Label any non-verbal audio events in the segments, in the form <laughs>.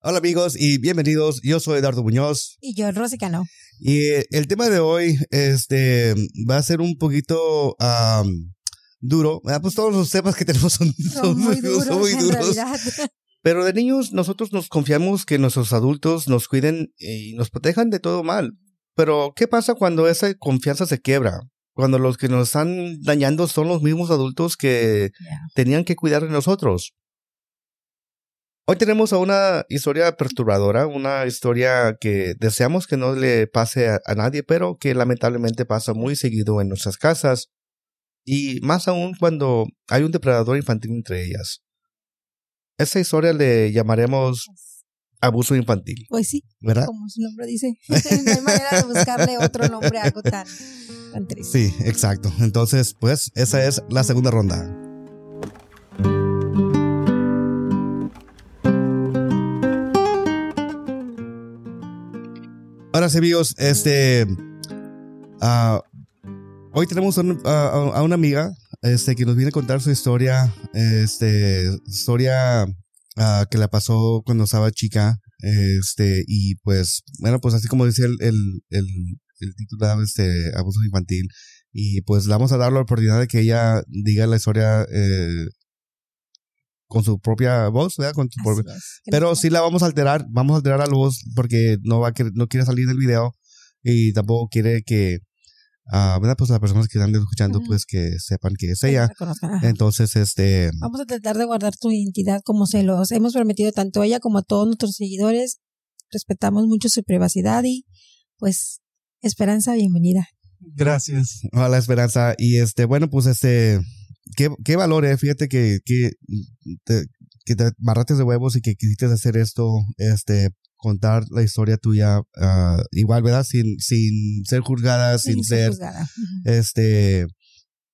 Hola amigos y bienvenidos. Yo soy Eduardo Muñoz. Y yo, Rosy Cano. Y eh, el tema de hoy este, va a ser un poquito duro. Ah, Pues todos los temas que tenemos son, Son muy duros. son muy duros. <laughs> Pero de niños nosotros nos confiamos que nuestros adultos nos cuiden y nos protejan de todo mal. Pero ¿qué pasa cuando esa confianza se quiebra? Cuando los que nos están dañando son los mismos adultos que tenían que cuidar de nosotros. Hoy tenemos a una historia perturbadora, una historia que deseamos que no le pase a, a nadie, pero que lamentablemente pasa muy seguido en nuestras casas y más aún cuando hay un depredador infantil entre ellas. Esa historia le llamaremos abuso infantil, Pues sí, ¿verdad? como su nombre dice. <laughs> no hay manera de buscarle otro nombre a algo tan, tan triste. Sí, exacto. Entonces, pues esa es la segunda ronda. Ahora sí, amigos, este. ah, hoy tenemos a, un- a- una amiga este, que nos viene a contar su historia. Este, historia ah, que la pasó cuando estaba chica. Este, y pues, bueno, pues así como decía el, el, el, el título, este, abuso infantil. Y pues le vamos a dar la oportunidad de que ella diga la historia eh, con su propia voz, ¿verdad? Con Así propia- pero sí la vamos a alterar, vamos a alterar a la voz porque no va a querer- no quiere salir del video y tampoco quiere que, ah, ¿verdad? Pues las personas que están escuchando, pues que sepan que es ella. Entonces, este, Vamos a tratar de guardar tu identidad como se los hemos prometido tanto a ella como a todos nuestros seguidores. Respetamos mucho su privacidad y pues Esperanza, bienvenida. Gracias. Hola Esperanza. Y este, bueno, pues este, qué, qué valor, eh. Fíjate que, que te, que te barraste de huevos y que quisiste hacer esto, este, contar la historia tuya, ah, igual, ¿verdad? Sin, sin ser juzgada, sin ser, juzgada. Este,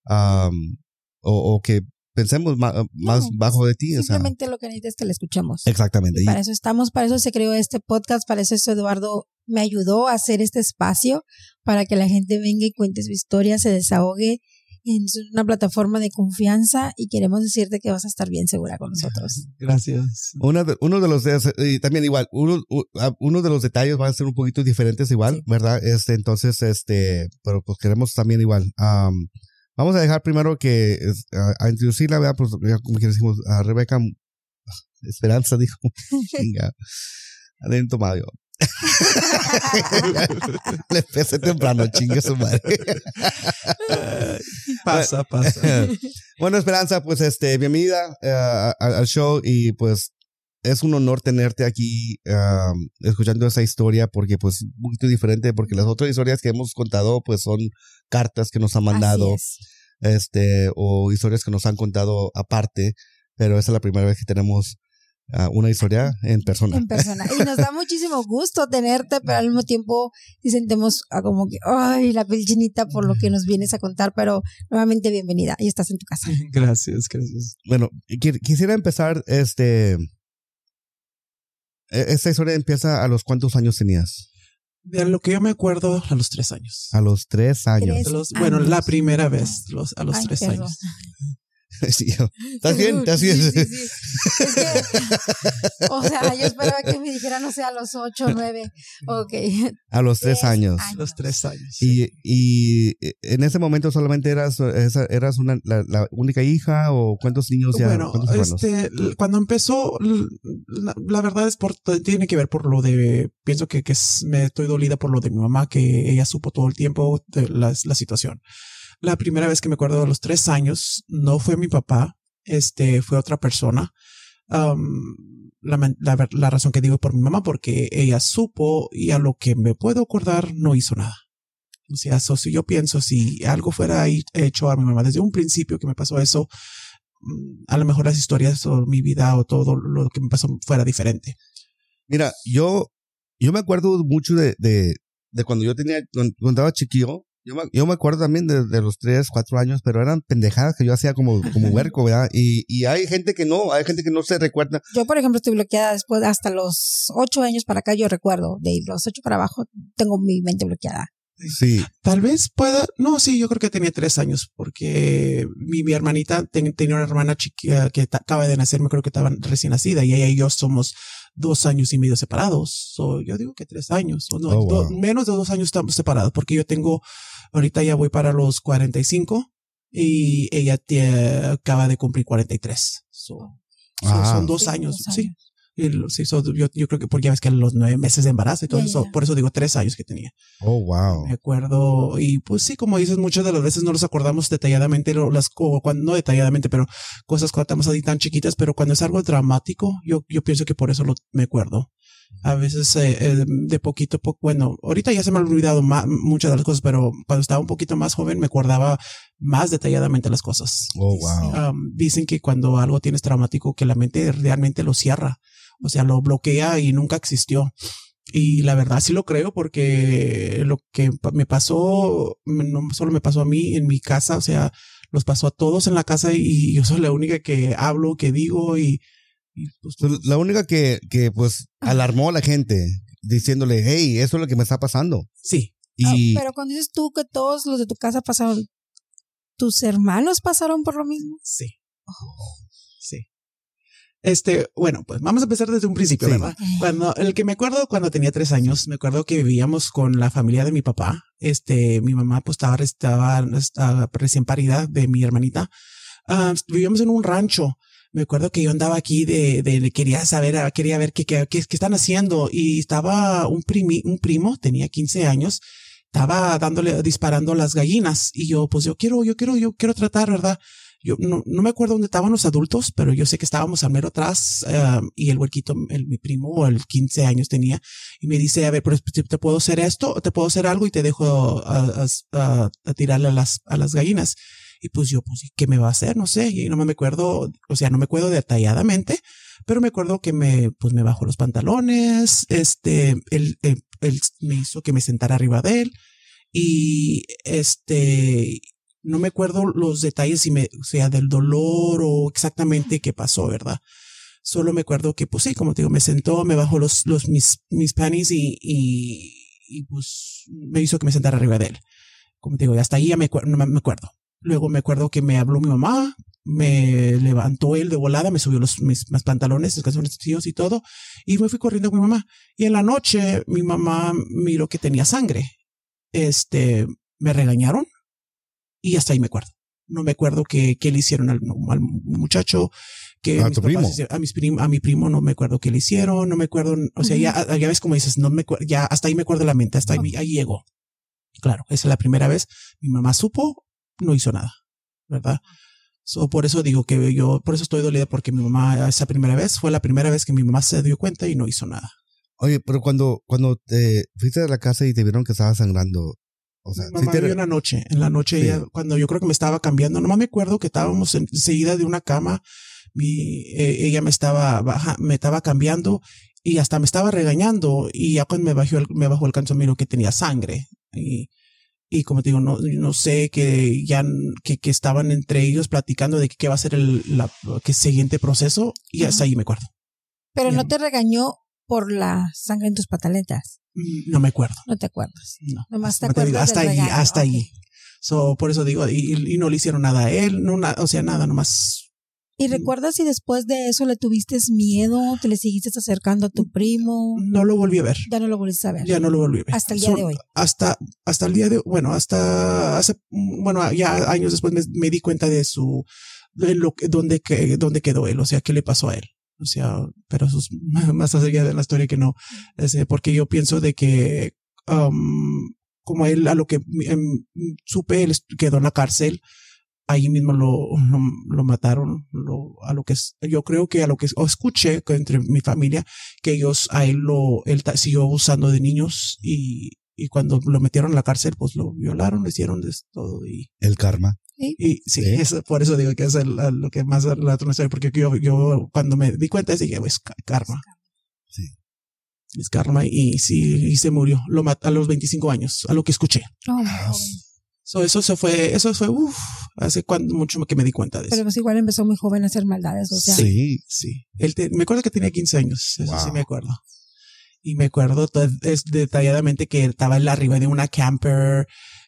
am, o, o que pensemos más bajo de ti, o sea. Simplemente lo que necesitas es que la escuchemos. Exactamente. Y para eso estamos, para eso se creó este podcast, para eso eso Eduardo me ayudó a hacer este espacio, para que la gente venga y cuente su historia, se desahogue en una plataforma de confianza y queremos decirte que vas a estar bien segura con nosotros. <laughs> Gracias. Uno de, uno de los de- y también igual uno, ah, uno de los detalles van a ser un poquito diferentes igual Sí. verdad este entonces este pero pues queremos también igual am, vamos a dejar primero que a, a introducirla ¿verdad? pues ya como que decimos a Rebeca Esperanza <laughs> dijo <laughs> chinga adentro Mario le empecé temprano chingue su madre Pasa, pasa. <laughs> bueno, Esperanza, pues este, bienvenida eh, al show y pues es un honor tenerte aquí um, escuchando esa historia porque pues un poquito diferente porque las otras historias que hemos contado pues son cartas que nos han mandado es. este o historias que nos han contado aparte, pero esa es la primera vez que tenemos una historia en persona. En persona. Y nos da <laughs> muchísimo gusto tenerte, pero al mismo tiempo sí sentimos ah, como que, ay, la piel chinita por lo que nos vienes a contar, pero nuevamente bienvenida. Y estás en tu casa. <laughs> Gracias, gracias. Bueno, qui- quisiera empezar este e- esta historia empieza a los cuántos años tenías? De lo que yo me acuerdo, a los tres años. A los tres años. Tres. De los- bueno, años. la primera vez, los, a los Ay, tres perdón. años. <laughs> <laughs> <laughs> ¿Estás bien? ¿Estás bien? Sí, sí, <laughs> sí. Es que, o sea, yo esperaba que me dijera, no sé, a los ocho, nueve. Ok. A los tres Tres años. años. Los tres años. Y, y en ese momento solamente eras, eras una, la, la única hija o cuántos niños ya? bueno, este, cuando empezó, la, la verdad es por, tiene que ver por lo de, pienso que, que es- me estoy dolida por lo de mi mamá, que ella supo todo el tiempo de la, la situación. La primera vez que me acuerdo a los tres años, no fue mi papá, este, fue otra persona. La, razón que digo por mi mamá, porque ella supo y a lo que me puedo acordar no hizo nada. O sea, so, si yo pienso, si algo fuera hecho a mi mamá desde un principio que me pasó eso, mm, a lo mejor las historias o mi vida o todo lo que me pasó fuera diferente. Mira, yo, yo me acuerdo mucho de, de, de cuando yo tenía, cuando cuando estaba chiquillo, yo me, yo me acuerdo también de, de los tres, cuatro años, pero eran pendejadas que yo hacía como, como <laughs> huerco, ¿verdad? Y, y hay gente que no, hay gente que no se recuerda. Yo, por ejemplo, estoy bloqueada después, hasta los ocho años para acá, yo recuerdo, de los ocho para abajo, tengo mi mente bloqueada. Sí, Tal vez pueda, no, sí, yo creo que tenía tres años, porque mi, mi hermanita ten- tenía una hermana chiquita que acaba de nacer, me creo que estaba recién nacida, y ella y yo somos dos años y medio separados. So, yo digo que tres años, o no, Oh, do- menos de dos años estamos separados, porque yo tengo, ahorita ya voy para los 45 y ella tie- acaba de cumplir 43. So, so Ah. son dos años, dos sí. Y lo- sí, so, yo, yo creo que porque ya ves que los nueve meses de embarazo y todo eso, por eso digo tres años que tenía. Oh, wow. Me acuerdo, y pues sí, como dices, muchas de las veces no los acordamos detalladamente, lo- las, co- cuando, no detalladamente, pero cosas cuando estamos así tan chiquitas, pero cuando es algo dramático, yo, yo pienso que por eso lo, me acuerdo. A veces eh, eh, de poquito a poco, bueno, ahorita ya se me han olvidado ma- muchas de las cosas, pero cuando estaba un poquito más joven me acordaba más detalladamente las cosas. Oh, wow. Um, dicen que cuando algo tienes traumático, que la mente realmente lo cierra, o sea, lo bloquea y nunca existió. Y la verdad sí lo creo porque lo que me pasó, no solo me pasó a mí en mi casa, o sea, los pasó a todos en la casa y yo soy la única que hablo, que digo y, y, pues, So, La única que, que pues alarmó a la gente diciéndole, hey, eso es lo que me está pasando. sí, Y Ah, pero cuando dices tú que todos los de tu casa pasaron, ¿tus hermanos pasaron por lo mismo? sí, sí. Este, bueno, pues vamos a empezar desde un principio, Sí. ¿verdad? Cuando, el que me acuerdo cuando tenía tres años, me acuerdo que vivíamos con la familia de mi papá. Este, mi mamá pues estaba, estaba, estaba recién parida de mi hermanita. Ah, vivíamos en un rancho. Me acuerdo que yo andaba aquí de, de, de- quería saber, ah, quería ver qué, qué, qué, qué están haciendo. Y estaba un primi, un primo, tenía 15 años, estaba dándole, disparando las gallinas. Y yo, pues yo quiero, yo quiero, yo quiero tratar, ¿verdad? Yo no, no me acuerdo dónde estaban los adultos, pero yo sé que estábamos al mero atrás ah, y el huerquito, el, mi primo, el 15 años tenía, y me dice, a ver, pero te, te puedo hacer esto, te puedo hacer algo y te dejo a- a- a tirarle a las, a las gallinas. Y pues yo, pues, ¿y ¿qué me va a hacer? No sé, y no me acuerdo, o sea, no me acuerdo detalladamente, pero me acuerdo que me, pues me bajó los pantalones, este, él, él, él me hizo que me sentara arriba de él y este, no me acuerdo los detalles, si me, o sea, del dolor o exactamente qué pasó, ¿verdad? Solo me acuerdo que, pues sí, como te digo, me sentó, me bajó los, los, mis, mis panties y, y, y pues me hizo que me sentara arriba de él. Como te digo, hasta ahí ya me, no me acuerdo. Luego me acuerdo que me habló mi mamá, me levantó él de volada, me subió los, mis, mis pantalones, los calzones tíos y todo, y me fui corriendo con mi mamá. Y en la noche mi mamá miró que tenía sangre. Este, me regañaron y hasta ahí me acuerdo. No me acuerdo que, que le hicieron al, al muchacho, que ¿A mis tu primo? hicieron- a, mis prim- a mi primo no me acuerdo qué le hicieron, no me acuerdo, o sea, ya, ya ves como dices, no me acuerdo, ya hasta ahí me acuerdo la mente, hasta ahí, ahí llegó. Claro, esa es la primera vez. Mi mamá supo, no hizo nada, ¿verdad? So, por eso digo que yo, por eso estoy dolida porque mi mamá, esa primera vez, fue la primera vez que mi mamá se dio cuenta y no hizo nada. Oye, pero cuando, cuando te fuiste de la casa y te vieron que estaba sangrando, o sea, Mi mamá te- vio una noche, en la noche Sí. ella, cuando yo creo que me estaba cambiando, nomás me acuerdo que estábamos enseguida de una cama, mi, eh, ella me estaba baja, me estaba cambiando y hasta me estaba regañando y ya cuando me bajó el, me bajó el canso miro que tenía sangre y, y como te digo, no, no sé que ya, que, que estaban entre ellos platicando de qué va a ser el la, que siguiente proceso y hasta ahí me acuerdo. Pero Ya. no te regañó por la sangre en tus pataletas. Mm, No me acuerdo. No te acuerdas. No. Nomás te Como te digo, acuerdas hasta ahí, hasta ok. ahí. So, por eso digo, y, y no le hicieron nada a él, no, na- o sea, nada, nomás. ¿Y recuerdas si después de eso le tuviste miedo? ¿Te le seguiste acercando a tu primo? No lo volví a ver. Ya no lo volviste a ver. Ya no lo volví a ver. Hasta el día So, de hoy. Hasta, hasta el día de, bueno, hasta hace, bueno, ya años después me, me di cuenta de su, de lo que, dónde quedó él, o sea, qué le pasó a él. O sea, pero eso es <laughs> más allá de la historia que no, Ese, porque yo pienso de que, um, como él, a lo que em, supe, él quedó en la cárcel, ahí mismo lo, lo, lo mataron, lo, a lo que es, yo creo que a lo que o escuché que entre mi familia, que ellos a él lo, él siguió usando de niños y, y cuando lo metieron en la cárcel, pues lo violaron, le hicieron de todo y, el karma. Y sí, Sí. eso- por eso digo que es el- lo que más la historia, porque yo, yo cuando me di cuenta dije, pues karma. Sí. Es karma y sí, y se murió, lo mató a los 25 años, a lo que escuché. Oh, Ah. So, eso se fue, eso fue, uff, hace cuando, mucho que me di cuenta de eso. Pero pues igual empezó muy joven a hacer maldades, o sea. Sí. Sí, él te- me acuerdo que tenía 15 años, eso sí Wow. me acuerdo. Y me acuerdo es detalladamente que estaba él arriba de una camper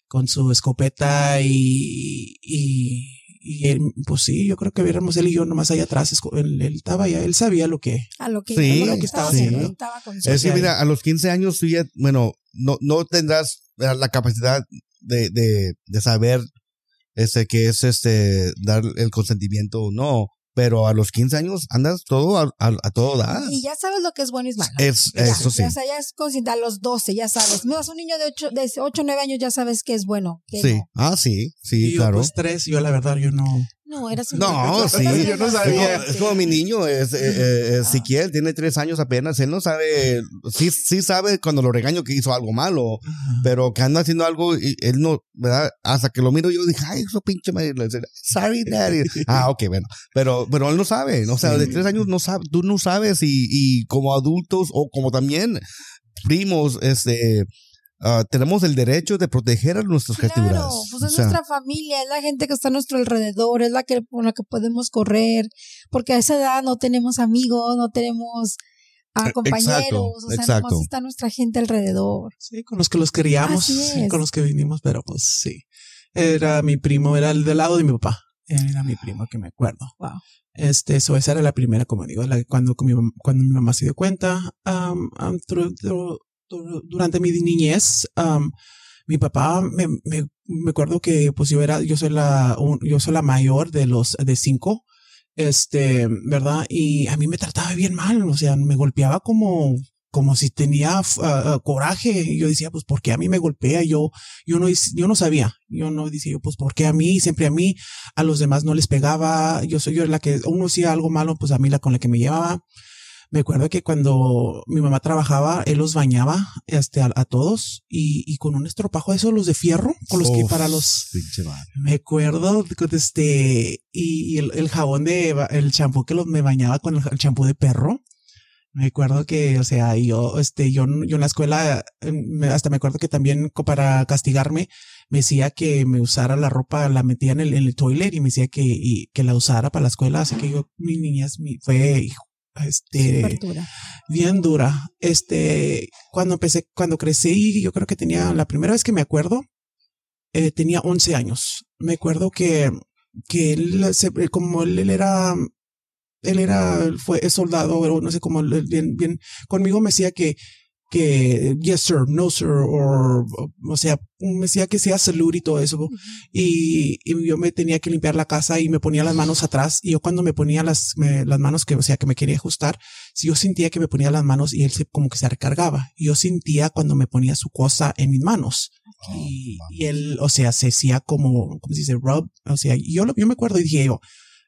con su escopeta y, y, y él, pues sí, yo creo que viéramos él y yo nomás allá atrás, él, él estaba ya, él sabía lo que, A lo que, Sí, a lo que estaba estaba haciendo. Estaba. Es que mira, a los 15 años tú ya, bueno, no, no tendrás la capacidad de, de, de saber este que es este dar el consentimiento o no, pero a los 15 años andas todo a, a, a todo dar. Y ya sabes lo que es bueno y es malo. Es, Ya, eso sí. Ya, ya es consciente a los 12, ya sabes. No, es un niño de 8, de 8 9 años, ya sabes que es bueno. Que Sí. no. Ah, sí, sí, y yo claro. pues tres, yo la verdad, yo no, No, eras <laughs> un No, sí. Yo no Es sabía. como, es como mi niño, es, eh, eh, Ezequiel, tiene tres años apenas, él no sabe, sí, sí sabe cuando lo regaño que hizo algo malo, pero que anda haciendo algo y él no, ¿verdad? Hasta que lo miro yo dije, ay, eso pinche madre, le dice, sorry daddy. <laughs> ah, ok, bueno, pero, pero él no sabe, o sea, de tres años no sabe, tú no sabes y, y como adultos o como también primos, este, ah, tenemos el derecho de proteger a nuestras criaturas. Claro, pues es O sea, nuestra familia, es la gente que está a nuestro alrededor, es la que con la que podemos correr, porque a esa edad no tenemos amigos, no tenemos ah, Eh, compañeros, exacto, o sea, exacto. nomás está nuestra gente alrededor. Sí, con los que los criamos, sí, con los que vinimos, pero pues sí. Era mi primo, era el del lado de mi papá. Era mi primo que me acuerdo. Wow. Este, eso, esa era la primera, como digo, la, cuando, con mi, cuando mi mamá se dio cuenta, am, tru- tru- tru- durante mi niñez, am, mi papá, me, me, me acuerdo que pues yo era, yo soy la, yo soy la mayor de los, de cinco, este, ¿verdad? Y a mí me trataba bien mal, o sea, me golpeaba como, como si tenía ah, coraje. Y yo decía, pues, ¿por qué a mí me golpea? Yo, yo no, yo no sabía. Yo no decía, yo, pues, ¿por qué a mí? Siempre a mí, a los demás no les pegaba. Yo soy yo la que, uno hacía algo malo, pues a mí la con la que me llevaba. Me acuerdo que cuando mi mamá trabajaba, él los bañaba, este, a, a todos y, y con un estropajo de esos, los de fierro, con los que para los, me acuerdo con este y, y el, el jabón de el champú que los me bañaba con el champú de perro. Me acuerdo que, o sea, yo, este, yo, yo en la escuela, hasta me acuerdo que también para castigarme, me decía que me usara la ropa, la metía en el, en el toilet y me decía que, y, que la usara para la escuela. Así que yo, mi niñez mi, fue, hijo, este, bien dura. Este, cuando empecé, cuando crecí, yo creo que tenía, la primera vez que me acuerdo, eh, tenía 11 años. Me acuerdo que, que él, como él, él era, él era, fue soldado, no sé cómo, bien, bien, conmigo me decía que, que yes sir, no sir, o, o sea, me decía que sea salud y todo eso. Y, y yo me tenía que limpiar la casa y me ponía las manos atrás. Y yo cuando me ponía las, me- las manos que, o sea, que me quería ajustar, si yo sentía que me ponía las manos y él se, como que se recargaba. Yo sentía cuando me ponía su cosa en mis manos. y, y él, o sea, se hacía como, ¿cómo se dice? Rub. O sea, yo, lo- yo me acuerdo y dije yo,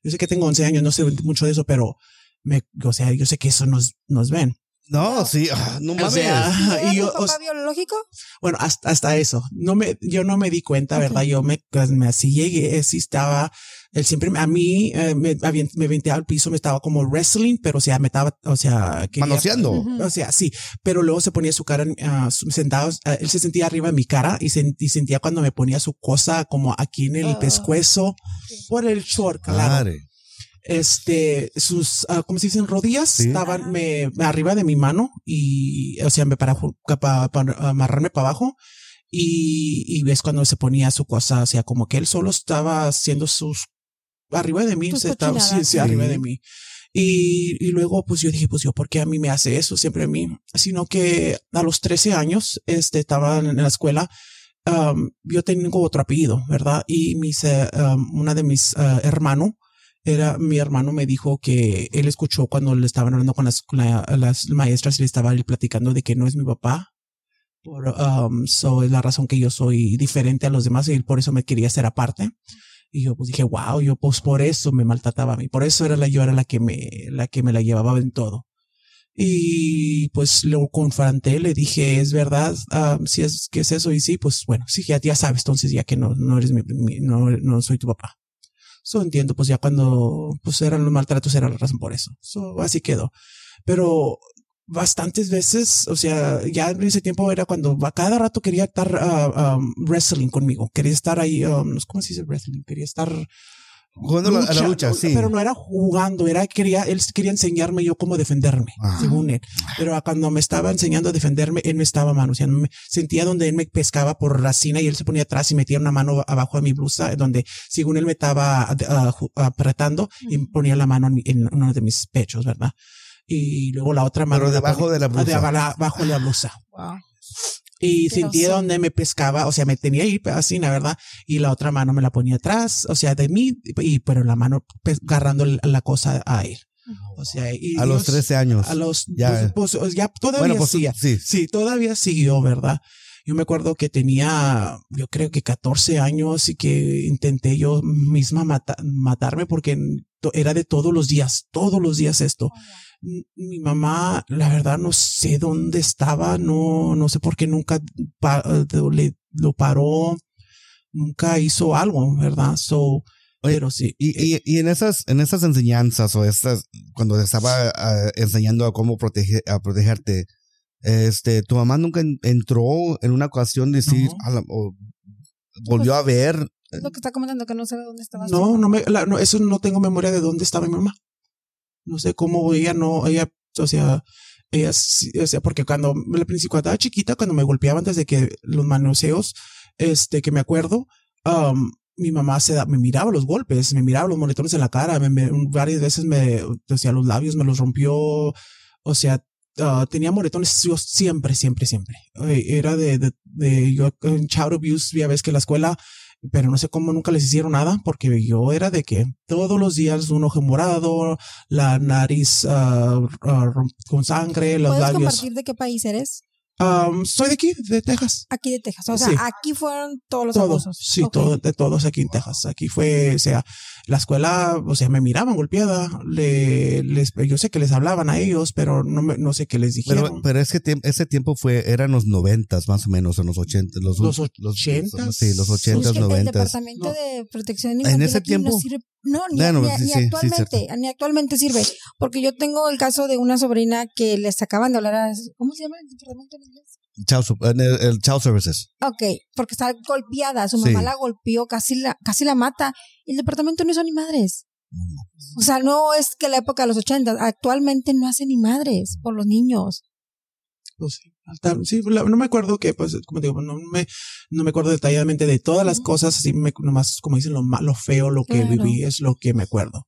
yo sé que tengo 11 años, no sé mucho de eso, pero me, o sea, yo sé que eso nos, nos ven. No, sí, ah, no O mames. sea, ¿Era y yo, o biológico? bueno, hasta, hasta eso. No me, yo no me di cuenta, ¿verdad? Yo me, pues, me así llegué, sí estaba, él siempre, me- a mí, eh, me, me venteaba al piso, me estaba como wrestling, pero o sea, me estaba, o sea, quería- Manoseando. O sea, sí, pero luego se ponía su cara en- su- sentado, ah, él se sentía arriba de mi cara y, sen- y sentía cuando me ponía su cosa como aquí en el Ah. pescuezo, por el short, claro Madre. Este, sus, ah, ¿cómo se dicen? Rodillas Sí. estaban me, arriba de mi mano y, o sea, me para, para, para amarrarme para abajo y, y ves cuando se ponía su cosa, o sea, como que él solo estaba haciendo sus, arriba de mí, se estaba, sí, sí, arriba de mí. Y, y luego, pues yo dije, pues yo, ¿por qué a mí me hace eso? Siempre a mí. Sino que a los 13 años, este, estaba en la escuela, um, yo tengo otro apellido, ¿verdad? Y mis, eh, um, una de mis uh, hermanos, era mi hermano me dijo que él escuchó cuando le estaban hablando con las, la- las maestras y le estaba él platicando de que no es mi papá. Por, um, so es la razón que yo soy diferente a los demás y por eso me quería hacer aparte. Y yo pues dije, wow, yo pues por eso me maltrataba a mí. Por eso era la, yo era la que me, la que me la llevaba en todo. Y pues lo confronté, le dije, es verdad, ah, si es que es eso y sí, pues bueno, sí, ya, ya sabes, entonces ya que no, no eres mi, mi- no, no soy tu papá. So entiendo, pues ya cuando pues eran los maltratos era la razón por eso. So así quedó. Pero bastantes veces, o sea, ya en ese tiempo era cuando a cada rato quería estar ah, um, wrestling conmigo, quería estar ahí, um, ¿cómo se dice wrestling? Quería estar Jugando la- a la lucha, sí. Pero no era jugando, era quería, él quería enseñarme yo cómo defenderme, Ah. según él. Pero cuando me estaba enseñando a defenderme, él me estaba manoseando. Me sentía donde él me pescaba por racina y él se ponía atrás y metía una mano abajo de mi blusa, donde según él me estaba ah, ju- apretando y ponía la mano en, mi- en uno de mis pechos, ¿verdad? Y luego la otra mano. Pero la debajo de la blusa. de abala- abajo de la blusa. Wow. Y Pero sentía sí. donde me pescaba, o sea, me tenía ahí así, la verdad, y la otra mano me la ponía atrás, o sea, de mí, y pero la mano pues, agarrando la- cosa a él. O sea, y A los Dios- 13 años. a los, Ya. pues, pues, ya todavía bueno, pues sigue. sí. Sí, todavía siguió, ¿verdad? Yo me acuerdo que tenía, yo creo que 14 años y que intenté yo misma mata- matarme porque era de todos los días, todos los días esto. M- Mi mamá, la verdad, no sé dónde estaba, no, no sé por qué nunca pa- le, lo paró, nunca hizo algo, ¿verdad? So, pero sí. Y, y, y en esas, en esas enseñanzas o estas, cuando estaba ah, enseñando a cómo proteger, a protegerte, este, tu mamá nunca en- entró en una ocasión de decir, No. "A la- o volvió a ver. Es lo que está comentando, que no sabe dónde estaba. No, no me, la- no, eso no tengo memoria de dónde estaba mi mamá. No sé cómo ella no, ella, o sea, ella, o sea, porque cuando, al principio, estaba chiquita, cuando me golpeaba antes de que los manoseos, este, que me acuerdo, um, mi mamá se da, me miraba los golpes, me miraba los moretones en la cara, me, me- varias veces me, o sea, los labios me los rompió, o sea, ah, tenía moretones siempre, siempre, siempre. Eh, Era de, de, de yo en child abuse, ya ves que la escuela pero no sé cómo nunca les hicieron nada, porque yo era de que todos los días un ojo morado, la nariz rom- con sangre, los ¿Puedes labios. compartir de qué país eres? Um, soy de aquí, de Texas. Aquí de Texas. O sea, Sí. aquí fueron todos los Todo, abusos. sí, Ok. todo, de todos aquí en Texas. Aquí fue, o sea, la escuela, o sea, me miraban golpeada, le, les, yo sé que les hablaban a ellos, pero no me, no sé qué les dijeron. Pero, pero ese, tiemp- ese tiempo fue, eran los noventas más o menos, en los ochentas. Los, Los los- ochentas. Sí, los Sí, es ochentas, que el noventas. departamento No. de protección En infantil ese aquí no tiempo- sirve. No, ni, Bueno, ni- sí, ni sí, sí, actualmente, ni actualmente sirve. Porque yo tengo el caso de una sobrina que les acaban de hablar a, ¿cómo se llama el departamento en inglés? Child el, el child services. Ok, porque está golpeada, su Sí. mamá la golpeó, casi la, casi la mata. Y el departamento no hizo ni madres. O sea, no es que la época de los 80, actualmente no hace ni madres por los niños. Pues sí, hasta- sí, la- no me acuerdo que, pues, como digo, no me, no me acuerdo detalladamente de todas las cosas, así me, nomás, como dicen, lo malo, feo, lo que Claro. viví es lo que me acuerdo.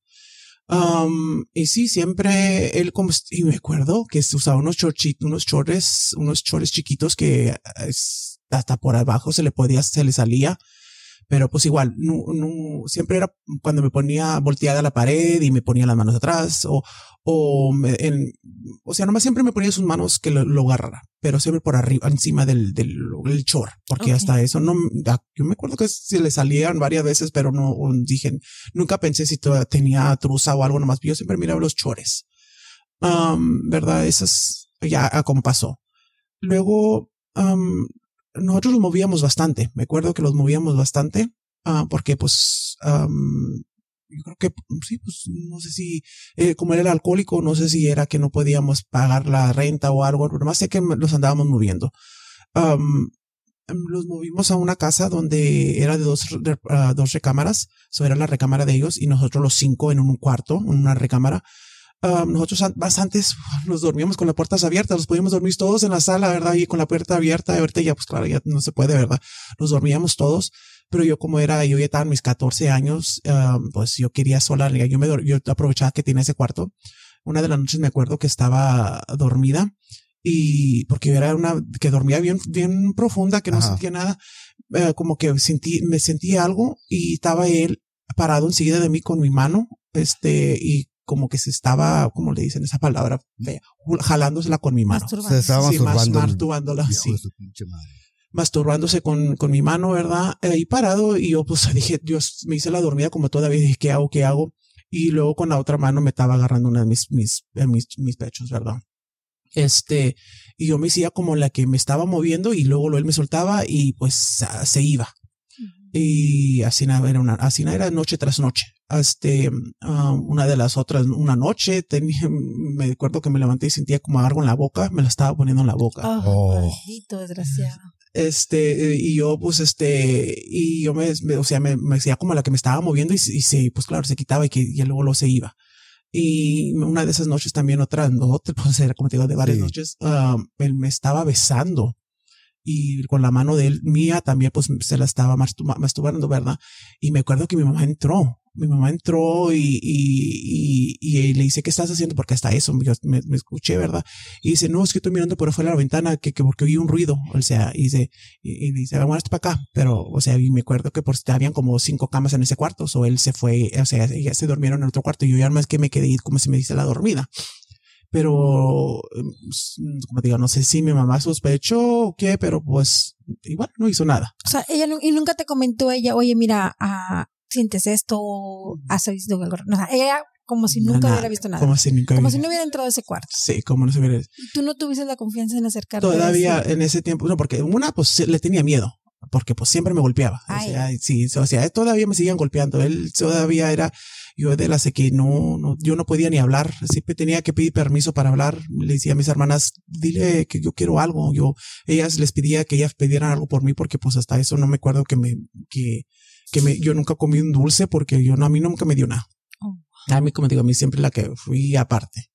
Um, y sí, siempre él como, y me acuerdo que se usaba unos chorchitos, unos chores, unos chores chiquitos que es- hasta por abajo se le podía, se le salía. Pero pues igual, no, no, siempre era cuando me ponía volteada a la pared y me ponía las manos atrás o, o me- en, o sea, nomás siempre me ponía sus manos que lo, lo agarrara, pero siempre por arriba, encima del, del, del chor, porque hasta eso no, yo me acuerdo que se le salían varias veces, pero no dije, nunca pensé si tenía truza o algo nomás, yo siempre miraba los chores. Um, ¿Verdad? Esas, ya como pasó. Luego, um, nosotros los movíamos bastante. Me acuerdo que los movíamos bastante, ah, porque pues, um, yo creo que sí, pues no sé si, eh, como era alcohólico, no sé si era que no podíamos pagar la renta o algo, pero más sé que los andábamos moviendo. Um, los movimos a una casa donde era de dos, ah, dos recámaras, eso era la recámara de ellos y nosotros los cinco en un cuarto, en una recámara. Um, nosotros an- más antes nos dormíamos con las puertas abiertas, nos podíamos dormir todos en la sala, ¿verdad? Y con la puerta abierta, ahorita ya, pues claro, ya no se puede, ¿verdad? Nos dormíamos todos, pero yo como era, yo ya estaba en mis 14 años, um, pues yo quería sola, yo me, yo aprovechaba que tenía ese cuarto. Una de las noches me acuerdo que estaba dormida y porque era una que dormía bien, bien profunda, que no Ajá. sentía nada, eh, como que sentí, me sentí algo y estaba él parado enseguida de mí con mi mano, este, y como que se estaba, como le dicen esa palabra fea, jalándosela con mi mano. Se estaba Sí, masturbándola, sí masturbándose con, con mi mano, ¿verdad? Ahí parado y yo pues <laughs> dije, Dios, me hice la dormida como todavía dije, ¿qué hago? ¿Qué hago? Y luego con la otra mano me estaba agarrando una de mis, mis, de mis, mis pechos, ¿verdad? Este, y yo me hacía como la que me estaba moviendo y luego él me soltaba y pues se iba. Y así nada, era una, así nada, era noche tras noche. Este, ah, una de las otras, una noche, tenía, me acuerdo que me levanté y sentía como algo en la boca, me la estaba poniendo en la boca. Ah, Oh. maldito desgraciado. Este, y yo, pues, este, y yo me, me- o sea, me, me decía como la que me estaba moviendo y, y se, pues claro, se quitaba y que y luego lo se iba. Y una de esas noches también, otra, no, te puedo ser, como te digo, de varias Sí. noches, ah, él me estaba besando y con la mano de él, mía también, pues se la estaba masturba- masturbando, ¿verdad? Y me acuerdo que mi mamá entró, mi mamá entró y, y, y, y le dice, ¿qué estás haciendo? Porque hasta eso yo me, escuché, ¿verdad? Y dice, no, es que estoy mirando por afuera de la ventana, que, que porque oí un ruido, o sea, y dice, y, dice, vamos para acá, pero, o sea, y me acuerdo que por habían como cinco camas en ese cuarto, o él se fue, o sea, ya se durmieron en otro cuarto, y yo ya más que me quedé como se me dice la dormida. Pero, mm, como digo, no sé si mi mamá sospechó o qué, pero pues igual no hizo nada. O sea, ella y nunca te comentó ella, oye, mira, ah, sientes esto, has visto algo. O sea, ella como si nunca Nada, hubiera visto nada. Como si nunca Como hubiera- si no hubiera entrado a ese cuarto. Sí, como no se hubiera. Tú no tuviste la confianza en acercarte. Todavía en ese tiempo, no, porque una, pues le tenía miedo, porque pues siempre me golpeaba. O sea, sí, o sea, todavía me seguían golpeando. Él todavía era, yo de las que no, no, yo no podía ni hablar. Siempre tenía que pedir permiso para hablar. Le decía a mis hermanas, dile que yo quiero algo. Yo, ellas les pedía que ellas pidieran algo por mí, porque pues hasta eso no me acuerdo que me, que, que me, yo nunca comí un dulce porque yo no, a mí nunca me dio nada. Oh. A mí, como digo, a mí siempre la que fui aparte.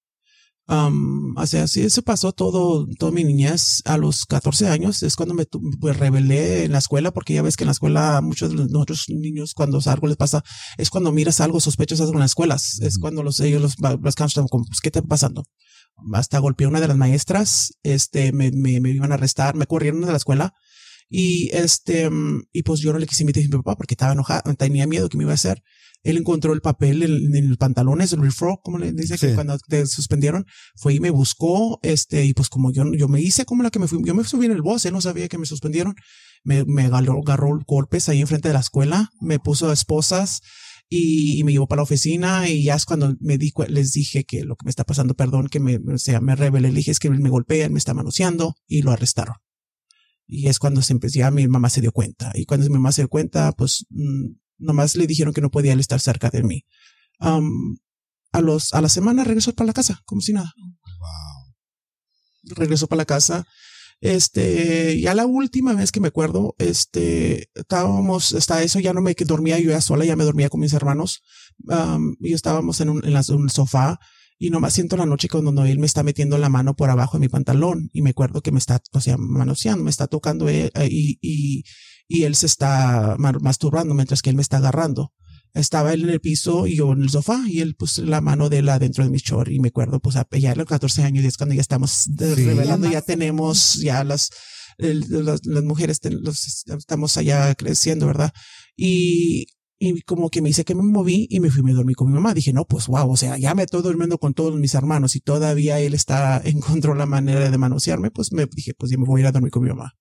Um, o sea, sí, eso pasó todo, toda mi niñez. A los 14 años es cuando me pues, rebelé en la escuela, porque ya ves que en la escuela muchos de los- nosotros niños, cuando algo les pasa, es cuando miras algo sospechoso en las escuelas. Es cuando los, ellos, los, los están como, pues, ¿qué está pasando? Hasta golpeé a una de las maestras, este, me, me, me iban a arrestar, me corrieron de la escuela. Y este, y pues yo no le quise invitar a mi papá porque estaba enojado, tenía miedo que me iba a hacer. Él encontró el papel en, en el pantalón, es el referral, como le dice que cuando te suspendieron, fue y me buscó, este, y pues como yo, yo me hice como la que me fui, yo me subí en el bus, él no sabía que me suspendieron, me, me agarró, agarró golpes ahí enfrente de la escuela, me puso esposas y, y me llevó para la oficina y ya es cuando me di, les dije que lo que me está pasando, perdón, que me, o sea, me rebelé, le dije es que me golpean, me está manoseando y lo arrestaron. Y es cuando se empezó, ya mi mamá se dio cuenta. Y cuando mi mamá se dio cuenta, pues mm, nomás le dijeron que no podía él estar cerca de mí. A los, a la semana regresó para la casa, como si nada. Regresó para la casa. Este, ya la última vez que me acuerdo, este, estábamos, hasta eso ya no me que dormía yo ya sola, ya me dormía con mis hermanos. Y estábamos en un, en la- un sofá y nomás siento la noche cuando él me está metiendo la mano por abajo de mi pantalón y me acuerdo que me está, o sea, manoseando, me está tocando él, eh, y, y, y él se está ma- masturbando mientras que él me está agarrando. Estaba él en el piso y yo en el sofá y él puso la mano de él adentro de mi short y me acuerdo pues ya a los 14 años y es cuando ya estamos Sí. revelando, Ya tenemos ya las, el- las, las mujeres, los- estamos allá creciendo, ¿verdad? Y, y como que me hice que me moví y me fui, me dormí con mi mamá. Dije, no, pues wow, o sea, ya me estoy durmiendo con todos mis hermanos y todavía él está, encontró <laughs> la manera de manosearme, pues me dije, pues ya me voy a ir a dormir con mi mamá.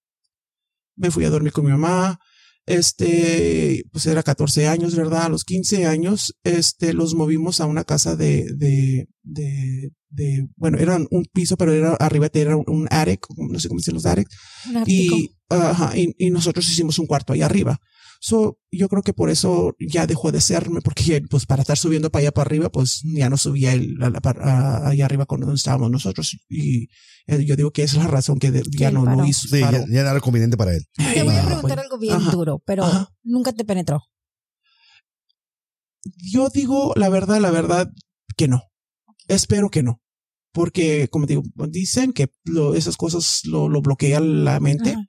Me fui a dormir con mi mamá. Este, pues era 14 años, ¿verdad? A los 15 años, este, los movimos a una casa de, de, de, de, bueno, era un piso, pero era arriba era un, un attic, no sé cómo dicen los attic, Un y, ajá, y, y nosotros hicimos un cuarto ahí arriba. So, yo creo que por eso ya dejó de serme, porque pues para estar subiendo para allá para arriba, pues ya no subía el, la par- a- allá arriba con donde estábamos nosotros. Y eh, yo digo que esa es la razón que de- ya no paró. lo hizo. Sí, ya, ya era conveniente para él. Te voy a preguntar bueno. algo bien Ajá. duro, pero Ajá. nunca te penetró. Yo digo la verdad, la verdad que no. Espero que no. Porque, como digo, dicen que lo- esas cosas lo, lo bloquea la mente. Ajá.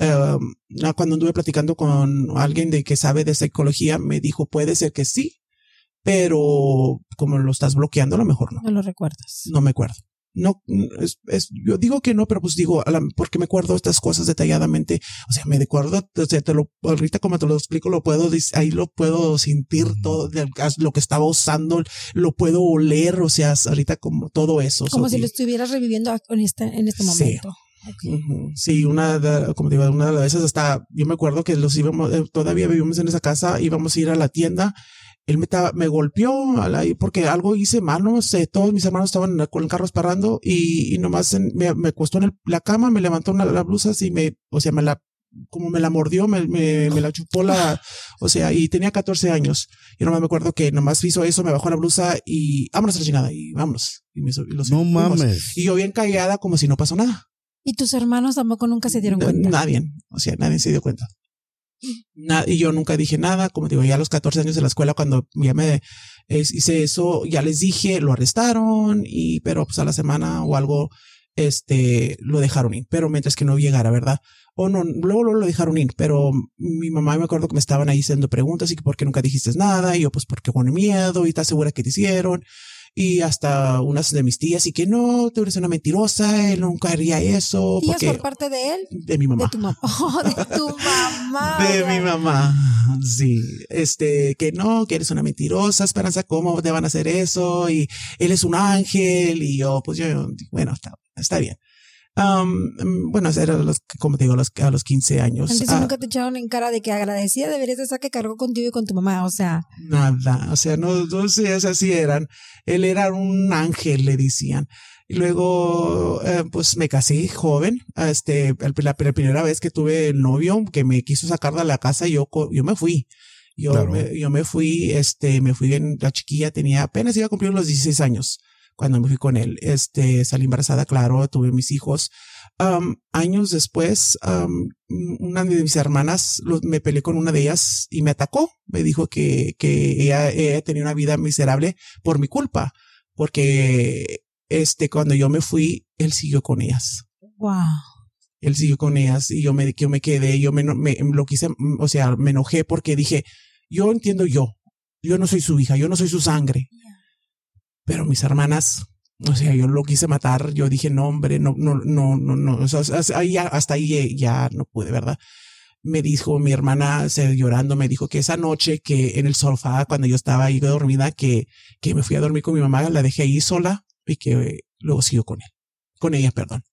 Um, cuando anduve platicando con alguien de que sabe de psicología, me dijo, puede ser que sí, pero como lo estás bloqueando, a lo mejor no. No lo recuerdas. No me acuerdo. No, es, es- yo digo que no, pero pues digo, a la- porque me acuerdo estas cosas detalladamente. O sea, me acuerdo, o sea, te lo, ahorita como te lo explico, lo puedo, ahí lo puedo sentir todo, lo que estaba usando, lo puedo oler, o sea, ahorita como todo eso. Como So, si y- lo estuvieras reviviendo en este, en este Sí. Sí, una de, como digo, una de las veces hasta, yo me acuerdo que los íbamos, eh, todavía vivimos en esa casa, íbamos a ir a la tienda, él me, estaba- me golpeó a la- porque algo hice mal, no sé, todos mis hermanos estaban en el- con el carro esperando y, y nomás en- me, me acostó en el- la cama, me levantó una, la blusa y me, o sea, me la, como me la mordió, me, me, me la chupó la, o sea, y tenía 14 años. Y nomás me acuerdo que nomás hizo eso, me bajó la blusa y vámonos a la chingada y vámonos. Y me, sub- y lo No mames. Y yo bien callada como si no pasó nada. ¿Y tus hermanos tampoco nunca se dieron cuenta? Nadie, o sea, nadie se dio cuenta. y yo nunca dije nada, como digo, ya a los 14 años de la escuela, cuando ya me hice eso, ya les dije, lo arrestaron, y pero pues a la semana o algo, este, lo dejaron ir, pero mientras que no llegara, ¿verdad? O no, luego, lo dejaron ir, pero mi mamá me acuerdo que me estaban ahí haciendo preguntas y que por qué nunca dijiste nada, y yo pues porque con miedo, y estás segura que te hicieron, y hasta unas de mis tías y que no, tú eres una mentirosa, él nunca haría eso. ¿Tías por parte de él? De mi mamá. De tu mamá. Oh, de tu <laughs> mamá. de mi mamá. Sí. Este, que no, que eres una mentirosa, Esperanza, ¿cómo te van a hacer eso? Y él es un ángel. Y yo, pues yo, bueno, está, está bien. Um, bueno, era los, como te digo, a los, a los 15 años. Entonces ah, nunca te echaron en cara de que agradecía deberías estar que cargó contigo y con tu mamá, o sea. Nada, o sea, no, no sé, así eran. Él era un ángel, le decían. Y luego, eh, pues me casé joven. Este, la, primera vez que tuve novio que me quiso sacar de la casa, yo, yo me fui. Yo, me, yo me fui, este, me fui en la chiquilla, tenía apenas iba a cumplir los 16 años cuando me fui con él. Este, salí embarazada, claro, tuve mis hijos. años después, una de mis hermanas me peleé con una de ellas y me atacó. Me dijo que, que ella, ella, tenía una vida miserable por mi culpa, porque este, cuando yo me fui, él siguió con ellas. Wow. Él siguió con ellas y yo me, yo me quedé, yo me, me, lo quise, o sea, me enojé porque dije, yo entiendo yo, yo no soy su hija, yo no soy su sangre. Pero mis hermanas, o sea, yo lo quise matar, yo dije, no, hombre, no, no, no, no, no, o sea, hasta ahí ya no pude, ¿verdad? Me dijo mi hermana, se, llorando, me dijo que esa noche que en el sofá, cuando yo estaba ahí dormida, que, que me fui a dormir con mi mamá, la dejé ahí sola y que luego siguió con él, con ella, perdón.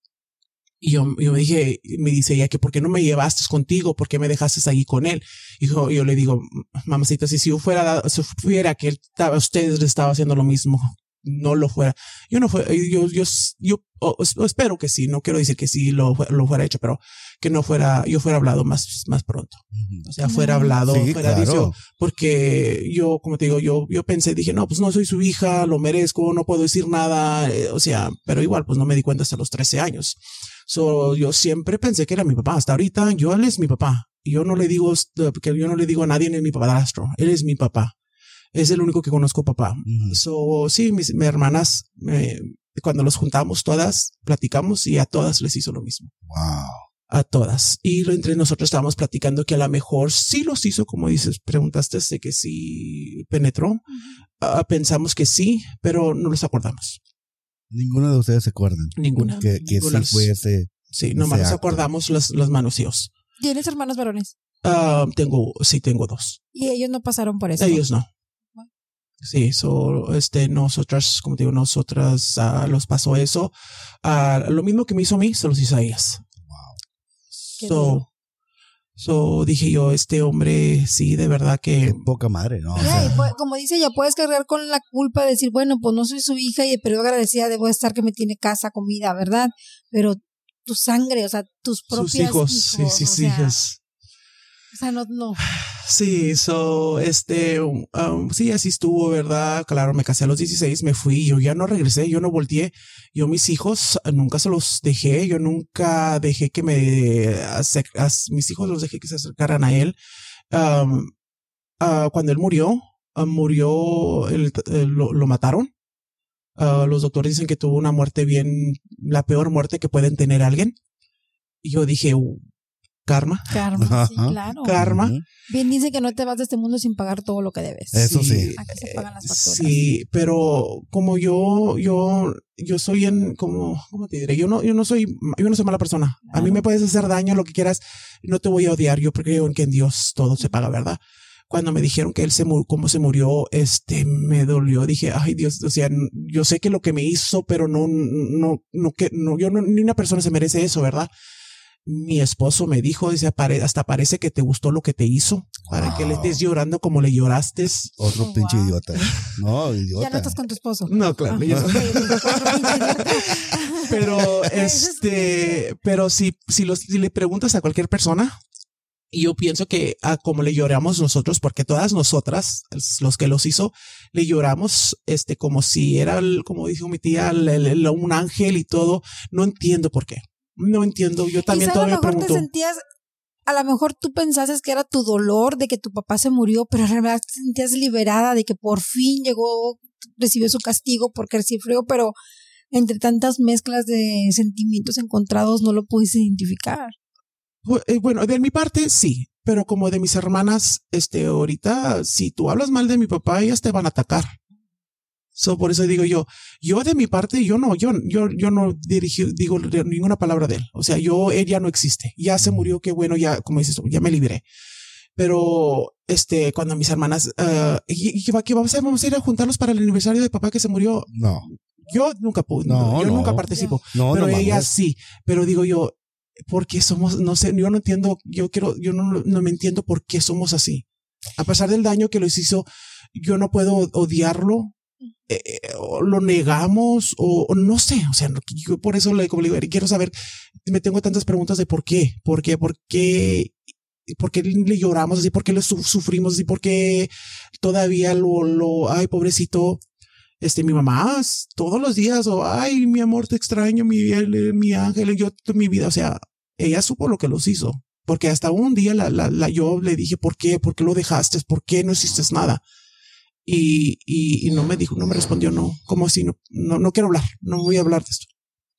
Y yo, yo me dije, me dice ella que por qué no me llevaste contigo, por qué me dejaste ahí con él. Y yo, yo le digo, mamacita, si, si yo fuera, si fuera que él estaba, ustedes le estaba haciendo lo mismo no lo fuera. Yo no fue, yo, yo, yo espero que sí, no quiero decir que sí lo, lo fuera hecho, pero que no fuera, yo fuera hablado más, más pronto. O sea, fuera hablado, fuera dicho, porque yo, como te digo, yo, yo pensé, dije, no, pues no soy su hija, lo merezco, no puedo decir nada, eh, o sea, pero igual, pues no me di cuenta hasta los 13 años. So, yo siempre pensé que era mi papá. Hasta ahorita, yo él es mi papá. Yo no le digo, porque yo no le digo a nadie, ni mi padrastro. Él es mi papá es el único que conozco papá. So, sí, mis, hermanas, cuando los juntamos todas, platicamos y a todas les hizo lo mismo. Wow. A todas. Y entre nosotros estábamos platicando que a lo mejor sí los hizo, como dices, preguntaste de que sí penetró. Ah, pensamos que sí, pero no los acordamos. Ninguno de ustedes se acuerdan. Ninguna. Que, sí fue ese. Sí, nomás nos acordamos las, las dios ¿Tienes hermanos varones? Uh, tengo, sí, tengo dos. ¿Y ellos no pasaron por eso? Ellos no. Sí, so, este, nosotras, como digo, nosotras uh, los pasó eso. Uh, lo mismo que me hizo a mí, se los hizo a ellas. Wow. So, so, dije yo, este hombre, sí, de verdad que. poca madre, ¿no? como dice, ya puedes cargar con la culpa de decir, bueno, pues no soy su hija, y pero agradecida debo estar que me tiene casa, comida, ¿verdad? Pero tu sangre, o sea, tus propios hijos. sí, sí, sí, hijas. O sea, no, no. Sí, so, este, um, sí, así estuvo, ¿verdad? Claro, me casé a los 16, me fui, yo ya no regresé, yo no volteé. Yo mis hijos nunca se los dejé, yo nunca dejé que me, mis hijos los dejé que se acercaran a él. Um, uh, cuando él murió, uh, murió, lo, lo, mataron. Uh, los doctores dicen que tuvo una muerte bien, la peor muerte que pueden tener alguien. Y yo dije, Karma. Karma, sí, claro. Karma. Bien dice que no te vas de este mundo sin pagar todo lo que debes. Eso sí. se pagan las facturas. Sí, pero como yo, yo, yo soy en, como, ¿cómo te diré? Yo no, yo no soy, yo no soy mala persona. A mí me puedes hacer daño, lo que quieras. No te voy a odiar. Yo creo que en Dios todo se paga, ¿verdad? Cuando me dijeron que él se murió, cómo se murió, este, me dolió. Dije, ay Dios, o sea, yo sé que lo que me hizo, pero no, no, no, que, no, yo no, ni una persona se merece eso, ¿verdad? Mi esposo me dijo, dice, hasta parece que te gustó lo que te hizo, para que le estés llorando como le lloraste. Otro oh, pinche idiota. No, idiota. <laughs> Ya no estás con tu esposo. No, claro. <laughs> <laughs> pero, este, pero si, si, los, si le preguntas a cualquier persona, y yo pienso que a como le lloramos nosotros, porque todas nosotras, los que los hizo, le lloramos, este, como si era, como dijo mi tía, un ángel y todo. No entiendo por qué no entiendo. Yo también Quizá a lo mejor pregunto. te sentías, a lo mejor tú pensases que era tu dolor de que tu papá se murió, pero en realidad te sentías liberada de que por fin llegó, recibió su castigo porque sufrió, pero entre tantas mezclas de sentimientos encontrados no lo pudiste identificar. Eh, Bueno, de mi parte sí, pero como de mis hermanas, este, ahorita, si tú hablas mal de mi papá, ellas te van a atacar. So, por eso digo yo, yo de mi parte, yo no, yo, yo, yo no dirigí, digo ninguna palabra de él. O sea, yo, él ya no existe. Ya se murió, qué bueno, ya, como dices tú, ya me liberé. Pero, este, cuando mis hermanas, ah, y, y vamos a, vamos a ir a juntarlos para el aniversario de papá que se murió. No, Yo nunca pude, No, yo no. nunca participo no, pero no ella sí. Pero digo yo, ¿por qué somos? No sé, yo no entiendo, yo quiero, yo no, no me entiendo por qué somos así. A pesar del daño que les hizo, yo no puedo odiarlo, eh, eh, lo negamos, o, no sé, o sea, yo por eso le, quiero saber, me tengo tantas preguntas de por qué, por qué, por qué, por qué le lloramos así, por qué le su- sufrimos así, por qué todavía lo, lo, ay, pobrecito, este, mi mamá todos los días, o ay, mi amor, te extraño, mi, mi ángel, yo, mi vida, o sea, ella supo lo que los hizo, porque hasta un día la, la- yo le dije, ¿por qué? ¿Por qué lo dejaste? ¿Por qué no hiciste nada? Y, y, y no me dijo, no me respondió, no, como si no, no, no quiero hablar, no voy a hablar de esto.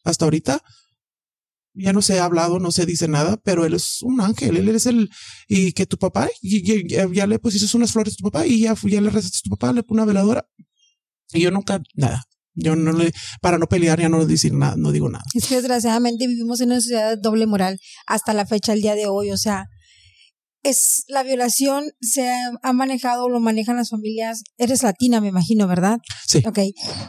Hasta ahorita ya no se ha hablado, no se dice nada, pero él es un ángel, él es el, y que tu papá, y, ya, ya le pusiste unas flores a tu papá y ya, ya le rezaste a tu papá, le pone una veladora. Y yo nunca, nada. Yo no le, para no pelear, ya no decir nada, no digo nada. Es que desgraciadamente vivimos en una sociedad doble moral hasta la fecha, el día de hoy. O sea, es la violación se ha, ha manejado, lo manejan las familias. Eres latina, me imagino, ¿verdad? Sí. Ok.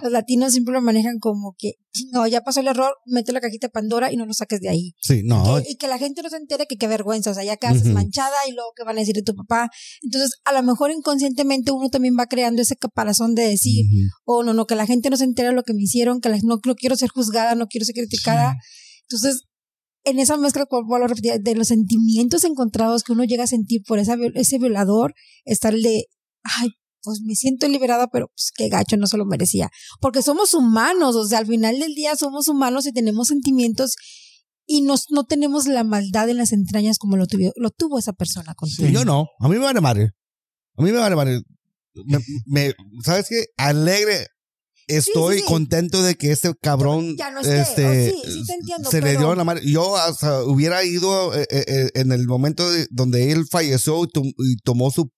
Los latinos siempre lo manejan como que, no, ya pasó el error, mete la cajita de Pandora y no lo saques de ahí. Sí, no. Que- y que la gente no se entere que qué vergüenza, o sea, ya quedas Ujú. manchada y luego qué van a decir de tu papá. Entonces, a lo mejor inconscientemente uno también va creando ese caparazón de decir, Ujú. o no, no, que la gente no se entere de lo que me hicieron, que la- no, no quiero ser juzgada, no quiero ser criticada. Entonces, en esa mezcla, como vuelvo a repetir, de los sentimientos encontrados que uno llega a sentir por ese violador, está el de, ay, pues me siento liberada, pero pues qué gacho, no se lo merecía. Porque somos humanos, o sea, al final del día somos humanos y tenemos sentimientos y nos, no tenemos la maldad en las entrañas como lo, tuvo lo tuvo esa persona contigo. Sí. Yo no. A mí me vale madre. A mí me vale madre. Me, me- ¿Sabes qué? Alegre. Estoy sí, sí. contento de que este cabrón Ya no esté. este, Oh, entiendo, se le dio la madre. Yo hasta hubiera ido eh, eh, eh, en el momento de- donde él falleció y, tom- y tomó su,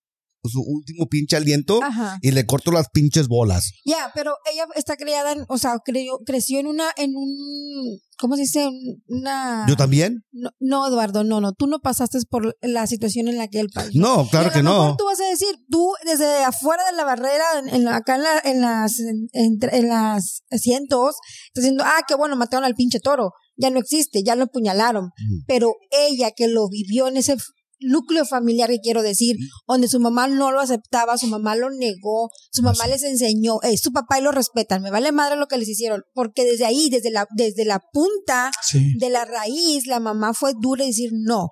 su último pinche aliento Ajá. y le corto las pinches bolas. Ya, pero ella está criada en, o sea, creyó, creció en una, en un, ¿cómo se dice? Una. ¿Yo también? No, no, Eduardo, no, no. Tú no pasaste por la situación en la que él pasó. No, claro Y a que lo mejor no. Tú vas a decir, tú desde afuera de la barrera, en, en la- acá en, la- en las, en, en las asientos, estás diciendo, ah, qué bueno, mataron al pinche toro. Ya no existe, ya lo apuñalaron. Pero ella que lo vivió en ese núcleo familiar que quiero decir, donde su mamá no lo aceptaba, su mamá lo negó, su mamá les enseñó, eh, su papá y lo respetan, me vale madre lo que les hicieron, porque desde ahí, desde la, desde la punta Sí. de la raíz, la mamá fue dura y decir no.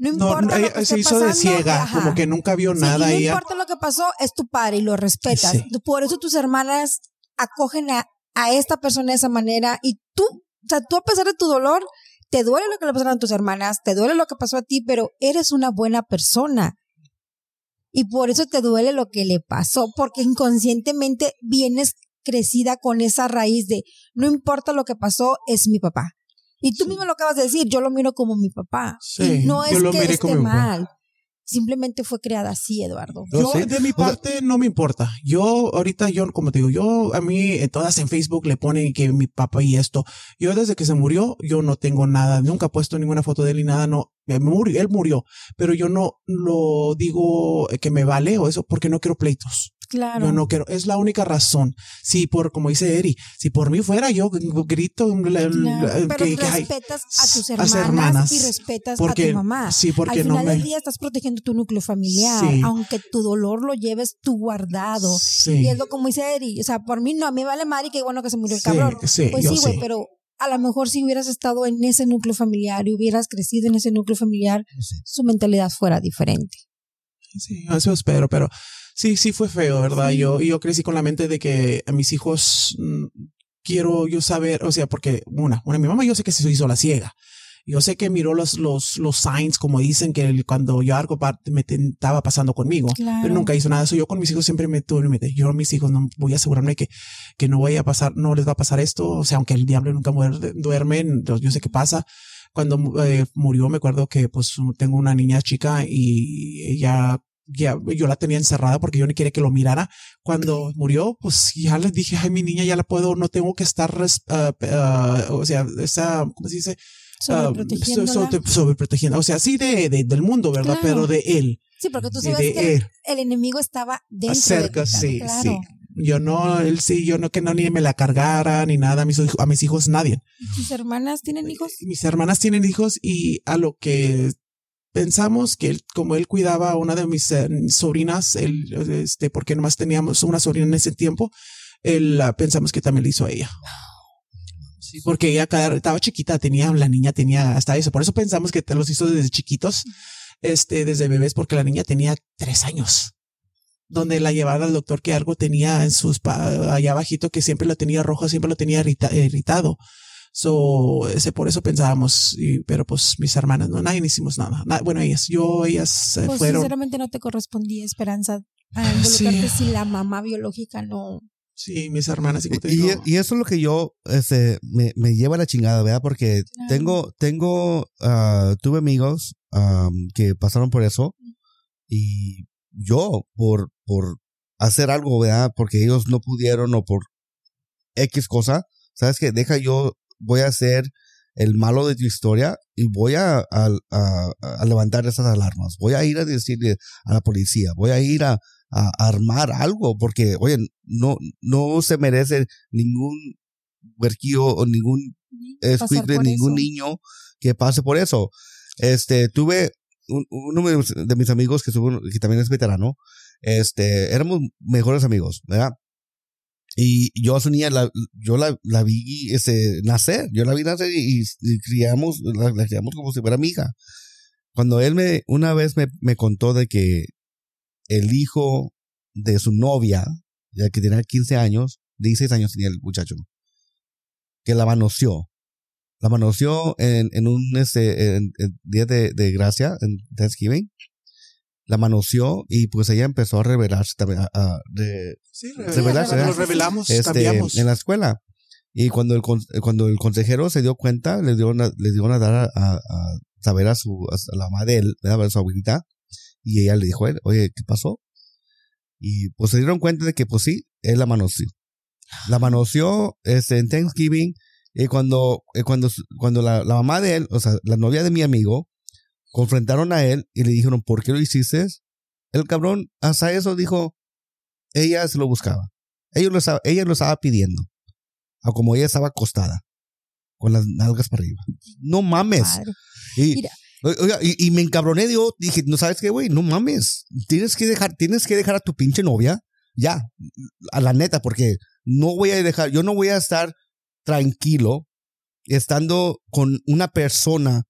No No, importa lo que se hizo de ciega, ajá. como que nunca vio Sí, nada no ella. importa lo que pasó, es tu padre y lo respetas. Sí. Por eso tus hermanas acogen a, a esta persona de esa manera y tú, o sea, tú a pesar de tu dolor, te duele lo que le pasaron a tus hermanas, te duele lo que pasó a ti, pero eres una buena persona. Y por eso te duele lo que le pasó, porque inconscientemente vienes crecida con esa raíz de no importa lo que pasó, es mi papá. Y tú Sí. mismo lo acabas de decir, yo lo miro como mi papá. Sí, y no yo es lo que miré esté como mal. Simplemente fue creada así, Eduardo. Yo de mi O sea- parte, no me importa. Yo, ahorita, yo, como te digo, yo, a mí, eh, todas en Facebook le ponen que mi papá y esto. Yo, desde que se murió, yo no tengo nada, nunca he puesto ninguna foto de él ni nada, no. murió, él murió, pero yo no lo digo que me vale o eso porque no quiero pleitos. Claro. Yo no quiero, es la única razón. Si por, como dice Eri, si por mí fuera, yo grito la- Claro, pero que, que hay- respetas a tus hermanas, y respetas porque, a tu mamá. sí, porque Al no final me, del día estás protegiendo tu núcleo familiar, Sí. aunque tu dolor lo lleves tú guardado. sí, Y es lo como dice Eri, o sea, por mí no, a mí me vale madre y qué bueno que se murió el cabrón. sí, Pues sí, güey, pero a lo mejor si hubieras estado en ese núcleo familiar y hubieras crecido en ese núcleo familiar, su mentalidad fuera diferente. Sí, eso espero, pero sí, sí fue feo, ¿verdad? Yo, yo crecí con la mente de que a mis hijos, mm, quiero yo saber, o sea, porque una, una, mi mamá yo sé que se hizo la ciega. Yo sé que miró los, los, los signs, como dicen, que cuando yo algo me estaba pasando conmigo, pero nunca hizo nada eso. Yo con mis hijos siempre me tuve, me, yo a mis hijos no voy a asegurarme que, que no vaya a pasar, no les va a pasar esto. O sea, aunque el diablo nunca duerme, yo sé qué pasa. Cuando eh, murió, me acuerdo que pues tengo una niña chica y ella ya, yo la tenía encerrada porque yo no quería que lo mirara. Cuando murió, pues ya les dije, ay, mi niña ya la puedo, no tengo que estar, uh, uh, o sea, esa, ¿cómo se dice? Ah, sobreprotegiendo. O sea, sí de, del mundo, ¿verdad? Pero de él. Sí, porque tú sabes que el, enemigo estaba dentro. Cerca, sí, sí. Yo no, él sí, yo no que no ni me la cargara ni nada, a mis, a mis hijos nadie. ¿Tus hermanas tienen hijos? Mis hermanas tienen hijos y a lo que pensamos que él, como él cuidaba a una de mis eh, sobrinas, él, este, porque nomás teníamos una sobrina en ese tiempo, él, pensamos que también le hizo a ella. Sí, porque ella estaba chiquita, tenía, la niña tenía hasta eso. Por eso pensamos que te los hizo desde chiquitos, este, desde bebés, porque la niña tenía tres años. Donde la llevaba al doctor que algo tenía en sus, allá abajito, que siempre lo tenía rojo, siempre lo tenía irritado. So, ese, por eso pensábamos, y, pero pues mis hermanas, no, nadie hicimos nada. bueno, ellas, yo, ellas eh, pues, fueron. Sinceramente no te correspondía esperanza a involucrarte si la mamá biológica no, Sí, mis hermanas. Y, y, y, eso es lo que yo, este, me, me lleva a la chingada, ¿verdad? Porque tengo, tengo, uh, tuve amigos um, que pasaron por eso y yo, por, por hacer algo, ¿verdad? Porque ellos no pudieron o por X cosa, ¿sabes qué? Deja yo, voy a ser el malo de tu historia y voy a, a, a, a levantar esas alarmas. Voy a ir a decirle a la policía, voy a ir a, a armar algo, porque, oye, no, no se merece ningún huerquillo o ningún ningún niño que pase por eso. Este, tuve uno de mis amigos que, que también es veterano, este, éramos mejores amigos, ¿verdad? Y yo a niña, la, yo la, la vi ese, nacer, yo la vi nacer y, criamos, la, criamos como si fuera mi hija. Cuando él me, una vez me, me contó de que el hijo de su novia, ya que tenía 15 años, 16 años tenía el muchacho, que la manoseó. La manoseó en, en un en, día de, de, gracia, en Thanksgiving. La manoseó y pues ella empezó a revelarse también. A, de, sí, revelarse. Nos revelamos, este, En la escuela. Y cuando el, cuando el consejero se dio cuenta, le dio una, le dio una dar a, a, saber a su, a la madre de él, a su abuelita, y ella le dijo a él, oye, ¿qué pasó? Y pues se dieron cuenta de que pues sí, él la manoseó. La manoseó este, en Thanksgiving y cuando, cuando, cuando la, la, mamá de él, o sea, la novia de mi amigo, confrontaron a él y le dijeron, ¿por qué lo hiciste? El cabrón hasta eso dijo, ella se lo buscaba. Ella lo estaba, ella lo estaba pidiendo. O como ella estaba acostada, con las nalgas para arriba. No mames. Y, Mira, Oiga, y, y, me encabroné, yo dije, no sabes qué, güey, no mames. Tienes que dejar, tienes que dejar a tu pinche novia, ya, a la neta, porque no voy a dejar, yo no voy a estar tranquilo estando con una persona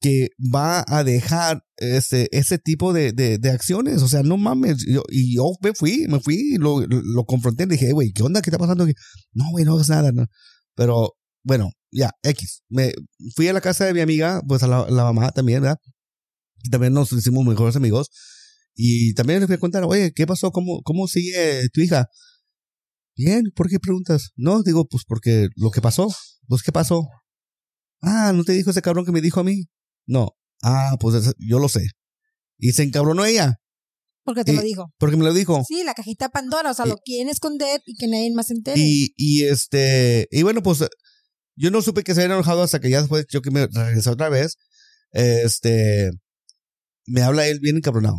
que va a dejar ese, ese tipo de, de, acciones. O sea, no mames. Y yo me fui, me fui, lo, lo confronté, le dije, güey, ¿qué onda? ¿Qué está pasando? No, güey, no hagas nada. No. Pero bueno, ya, X. Me fui a la casa de mi amiga, pues a la, mamá también, ¿verdad? Y también nos hicimos mejores amigos. Y también le fui a contar, oye, ¿qué pasó? ¿Cómo, cómo sigue tu hija? Bien, ¿por qué preguntas? No, digo, pues porque lo que pasó. Pues, ¿qué pasó? Ah, ¿no te dijo ese cabrón que me dijo a mí? No. Ah, pues yo lo sé. Y se encabronó ella. Porque te lo dijo. Porque me lo dijo. Sí, la cajita Pandora, o sea, lo quieren esconder y que nadie más se entere. Y, y este, y bueno, pues yo no supe que se había enojado hasta que ya después yo que me regresé otra vez. Este, me habla él bien encabronado.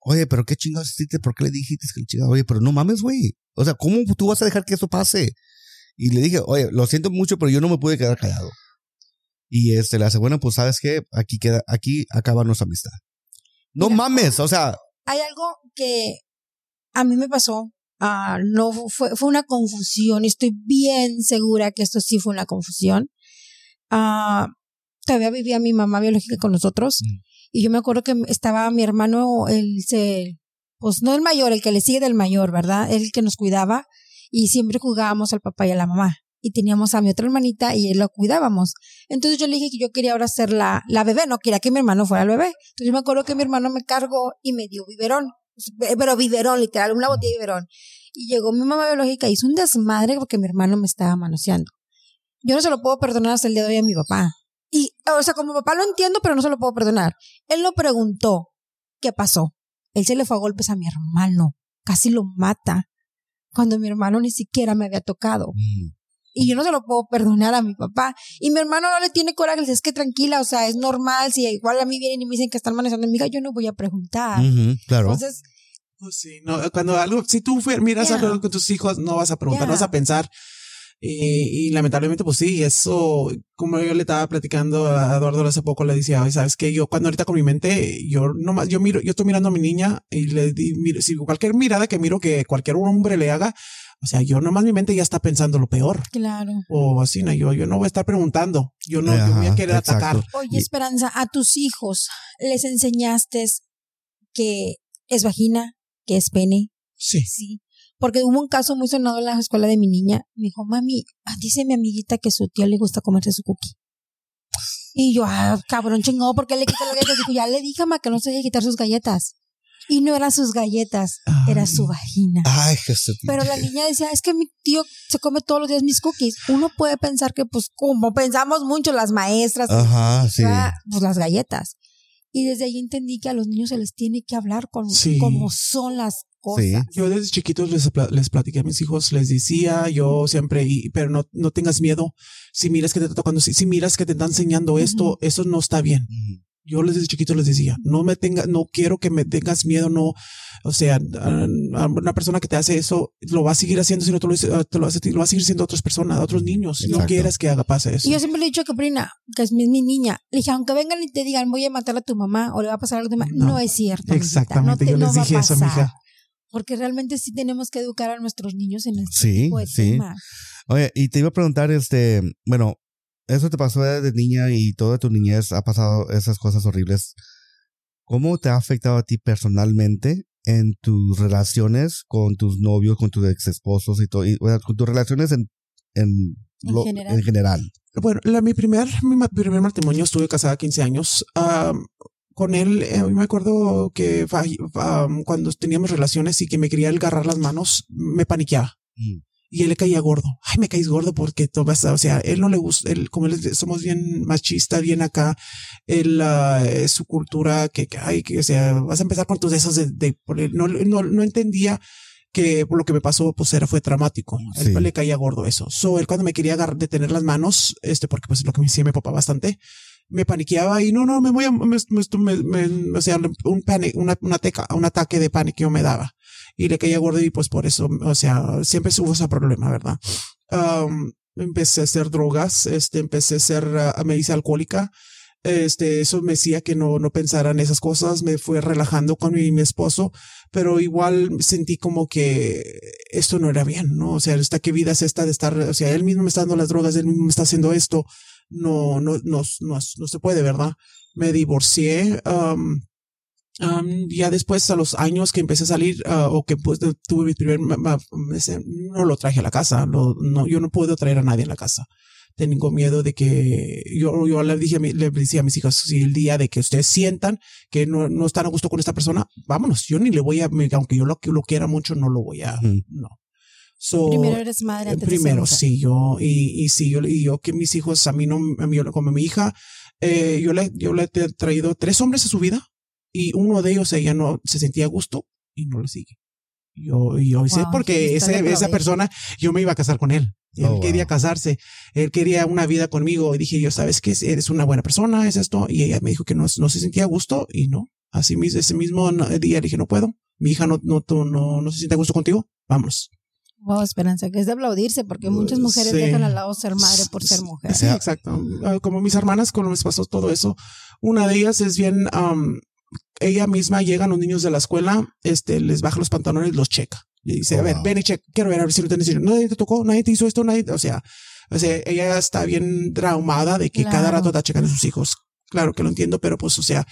Oye, pero qué chingados hiciste, ¿por qué le dijiste que chingado? Oye, pero no mames, güey. O sea, ¿cómo tú vas a dejar que eso pase? Y le dije, oye, lo siento mucho, pero yo no me pude quedar callado. Y este le hace, bueno, pues sabes qué, aquí queda, aquí acaba nuestra amistad. No mames, o sea. Hay algo que a mí me pasó Ah, no fue, fue una confusión. Estoy bien segura que esto sí fue una confusión. Ah, todavía vivía mi mamá biológica con nosotros. Mm. Y yo me acuerdo que estaba mi hermano, él se, pues no el mayor, el que le sigue del mayor, ¿verdad? Él que nos cuidaba y siempre jugábamos al papá y a la mamá. Y teníamos a mi otra hermanita y lo cuidábamos. Entonces yo le dije que yo quería ahora ser la, la bebé, no quería que mi hermano fuera el bebé. Entonces yo me acuerdo que mi hermano me cargó y me dio biberón, pero biberón, literal, una botella de biberón. Y llegó mi mamá biológica hizo un desmadre porque mi hermano me estaba manoseando. Yo no se lo puedo perdonar hasta el día de hoy a mi papá. Y, o sea, como papá lo entiendo, pero no se lo puedo perdonar. Él lo preguntó, ¿qué pasó? Él se le fue a golpes a mi hermano, casi lo mata, cuando mi hermano ni siquiera me había tocado. Mm. Y yo no se lo puedo perdonar a mi papá. Y mi hermano no le tiene coraje, le dice, es que tranquila, o sea, es normal, si igual a mí vienen y me dicen que están manejando mi hija, yo no voy a preguntar. Ujú, claro. Entonces, Pues sí, no, cuando algo, si tú miras Ya. algo con tus hijos, no vas a preguntar, Ya. vas a pensar. Y, y lamentablemente, pues sí, eso, como yo le estaba platicando a Eduardo hace poco, le decía, "Ay, sabes que yo cuando ahorita con mi mente, yo nomás, yo miro, yo estoy mirando a mi niña y le di, miro, si cualquier mirada que miro que cualquier hombre le haga, o sea, yo nomás mi mente ya está pensando lo peor. claro. O así, no, yo, yo no voy a estar preguntando, yo no, yo voy a querer exacto. atacar. Oye, Esperanza, a tus hijos les enseñaste que es vagina, que es pene, Sí. sí. Porque hubo un caso muy sonado en la escuela de mi niña. Me dijo, mami, dice mi amiguita que su tío le gusta comerse su cookie. Y yo, ah, cabrón chingado, ¿por qué le quita las galletas? Dijo, ya le dije, ma, que no se deje quitar sus galletas. Y no eran sus galletas, era su vagina. Ay, Jesús. Pero la niña decía, es que mi tío se come todos los días mis cookies. Uno puede pensar que, pues, como pensamos mucho las maestras, Ajá, sí. Pues las galletas. Y desde ahí entendí que a los niños se les tiene que hablar con Sí. como son las cosas. Sí. Yo desde chiquitos les, les platiqué a mis hijos, les decía yo siempre, y, pero no, no tengas miedo. Si miras que te está tocando, si, si miras que te están enseñando esto, eso no está bien. Ujú. Yo les desde chiquito les decía, no me tenga, no quiero que me tengas miedo, no, o sea, a- a una persona que te hace eso lo va a seguir haciendo si no te lo, te lo, hace, lo va a seguir siendo a otras personas, a otros niños. No quieres que haga pase eso. Y yo siempre le he dicho que Prina, que es mi, mi niña, le dije, aunque vengan y te digan, voy a matar a tu mamá o le va a pasar algo de más, no, No. es cierto. amiguita, Exactamente, no te- yo les va a dije eso a mi pasar. hija. Porque realmente sí tenemos que educar a nuestros niños en este Sí, tipo de sí. temas. Oye, y te iba a preguntar, este, bueno, eso te pasó de niña y toda tu niñez ha pasado esas cosas horribles. ¿Cómo te ha afectado a ti personalmente en tus relaciones con tus novios, con tus ex esposos y todo, y, o sea, con tus relaciones en, en, En lo- general. en general? Bueno, la, mi primer mi primer matrimonio estuve casada 15 años. Con él, eh, me acuerdo que cuando teníamos relaciones y que me quería agarrar las manos, me paniqueaba. Mm. Y él le caía gordo. Ay, me caís gordo porque tú vas a- o sea, él no le gusta, él, como él somos bien machista, bien acá, él, ah, es su cultura que, que, ay, que, o sea, vas a empezar con tus esos de, de- por él no, no, no entendía que por lo que me pasó, pues era, fue traumático. Él le caía gordo eso. So, él cuando me quería agarrar, detener las manos, este, porque pues es lo que me hacía mi papá bastante, me paniqueaba y no, no, me voy a, me, me- me- me- o sea, un panic, una, una teca, un ataque de pánico me daba y le caía gordo y pues por eso, o sea, siempre hubo ese problema, ¿verdad? Um, empecé a hacer drogas, este, empecé a ser, ah, me hice alcohólica, este, eso me decía que no, no pensara en esas cosas, me fue relajando con mi, mi esposo, pero igual sentí como que esto no era bien, ¿no? O sea, esta qué vida es esta de estar, o sea, él mismo me está dando las drogas, él mismo me está haciendo esto, no, no, no, no, no se puede, ¿verdad? Me divorcié, um, um, ya después a los años que empecé a salir ah, o que pues tuve mi primer no lo traje a la casa lo- no yo no puedo traer a nadie a la casa. Tengo miedo de que yo, yo le dije a mi- le decía a mis hijos si el día de que ustedes sientan que no, no están a gusto con esta persona vámonos yo ni le voy a aunque yo lo, lo quiera mucho no lo voy a no So, Primero eres madre antes de ser primero, mujer. sí, yo, y, y sí, yo, y yo que mis hijos, a mí no, a mí, como mi hija, eh, yo le, yo le he traído tres hombres a su vida y uno de ellos ella no se sentía a gusto y no le sigue. Yo, yo sé Wow, porque ese, esa provecho. persona, yo me iba a casar con él. Él Oh, wow. quería casarse, él quería una vida conmigo y dije yo, sabes que eres una buena persona, es esto. Y ella me dijo que no, no se sentía a gusto y no. Así mismo, ese mismo día dije, no puedo. Mi hija no, no, no, no, no se siente a gusto contigo. Vamos. Wow, Esperanza, que es de aplaudirse porque muchas mujeres Sí. dejan al lado ser madre por ser mujer. Sí, exacto. Ah, Como mis hermanas, cuando les pasó todo eso, una de ellas es bien, am, ella misma llega a los niños de la escuela, este, les baja los pantalones los checa. Y dice, Oh, a ver, wow. ven y checa, quiero ver a ver si te necesito. Nadie te tocó, nadie te hizo esto, nadie, o sea, o sea, ella está bien traumada de que cada rato está checando a sus hijos. Claro que lo entiendo, pero pues, o sea,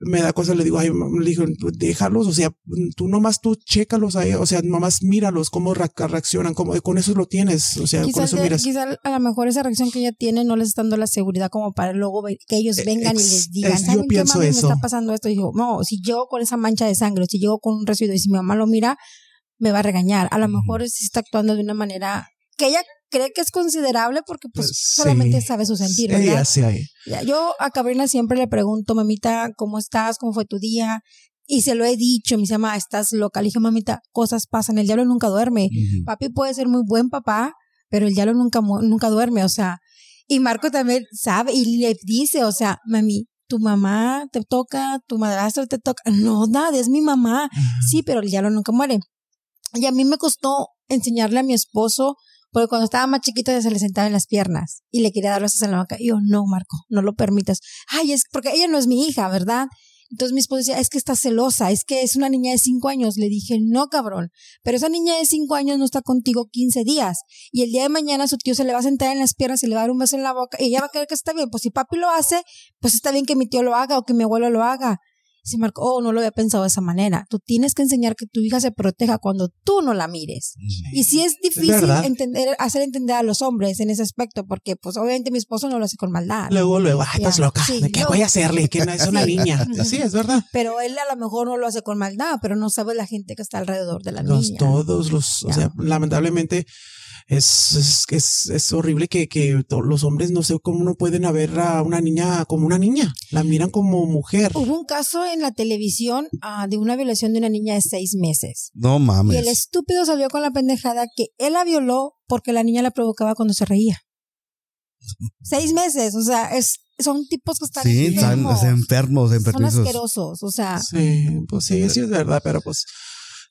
me da cosa, le digo, ay, le digo, déjalos, o sea, tú nomás tú chécalos ahí, o sea, nomás míralos, cómo reaccionan, cómo, con eso lo tienes, o sea, con eso miras. Quizá a lo mejor esa reacción que ella tiene no les está dando la seguridad como para luego que ellos e, vengan y les digan, es, yo eso. me está pasando esto? Y digo, no, si yo con esa mancha de sangre, si llego con un residuo y si mi mamá lo mira, me va a regañar. A lo mejor sí está actuando de una manera que ella cree que es considerable porque pues, pues solamente sabe su sentir, ¿verdad? Sí, Yo a Cabrina siempre le pregunto, mamita, ¿cómo estás? ¿Cómo fue tu día? Y se lo he dicho, me dice, mamá, estás loca. Le dije, mamita, cosas pasan, el diablo nunca duerme. Papi puede ser muy buen papá, pero el diablo nunca, nunca duerme, o sea. Y Marco también sabe y le dice, o sea, mami, tu mamá te toca, tu madrastro te toca. No, nada, es mi mamá. Sí, pero el diablo nunca muere. Y a mí me costó enseñarle a mi esposo porque cuando estaba más chiquito ya se le sentaba en las piernas y le quería dar besos en la boca. Y yo, no, Marco, no lo permitas. Ay, es porque ella no es mi hija, ¿verdad? Entonces mi esposo decía, es que está celosa, es que es una niña de cinco años. Le dije, no, cabrón, pero esa niña de cinco años no está contigo 15 días. Y el día de mañana su tío se le va a sentar en las piernas y le va a dar un beso en la boca y ella va a creer que está bien. Pues si papi lo hace, pues está bien que mi tío lo haga o que mi abuelo lo haga. Sí, Marco, oh, no lo había pensado de esa manera. Tú tienes que enseñar que tu hija se proteja cuando tú no la mires. Y sí es difícil entender, hacer entender a los hombres en ese aspecto, porque pues obviamente mi esposo no lo hace con maldad. Luego, luego, ay, estás loca. ¿Qué voy a hacerle? Que no es una niña. Sí, es verdad. Pero él a lo mejor no lo hace con maldad, pero no sabe la gente que está alrededor de la niña. Todos los, o sea, lamentablemente es, es, es, horrible que, que los hombres no sé cómo no pueden ver a una niña como una niña, la miran como mujer. Hubo un caso en la televisión uh, de una violación de una niña de seis meses. No mames. Y el estúpido salió con la pendejada que él la violó porque la niña la provocaba cuando se reía. seis meses, o sea, es, son tipos que están sí, enfermos. Están enfermos. Son asquerosos, o sea. Sí, pues sí, sí es verdad, pero pues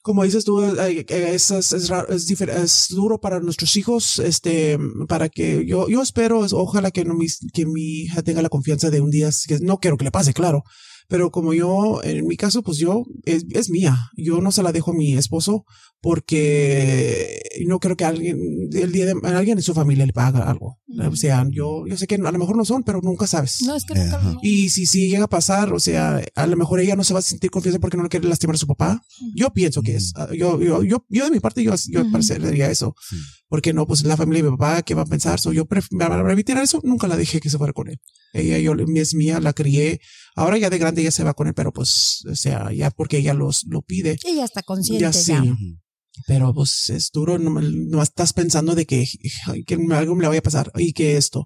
como dices tú, es, es, es, duro para nuestros hijos, este, para que yo, yo espero, ojalá que, no, mi, que mi hija tenga la confianza de un día, que no quiero que le pase, claro, pero como yo, en mi caso, pues yo, es, es, mía. Yo no se la dejo a mi esposo porque no creo que alguien, el día de alguien de su familia le paga algo. O sea, yo, yo sé que a lo mejor no son, pero nunca sabes. No, es que nunca Y si, si llega a pasar, o sea, a lo mejor ella no se va a sentir confianza porque no le quiere lastimar a su papá. Yo pienso que es. Yo, yo, yo, yo de mi parte, yo, yo parecería eso. Porque no, pues la familia de mi papá, ¿qué va a pensar? So, yo para evitar eso, nunca la dejé que se fuera con él. Ella yo, es mía, la crié. Ahora ya de grande ella se va con él, pero pues, o sea, ya porque ella los, lo pide. Ella está consciente. Ya, sí. Pero pues es duro, no, no estás pensando de que, que, algo me le vaya a pasar y que esto.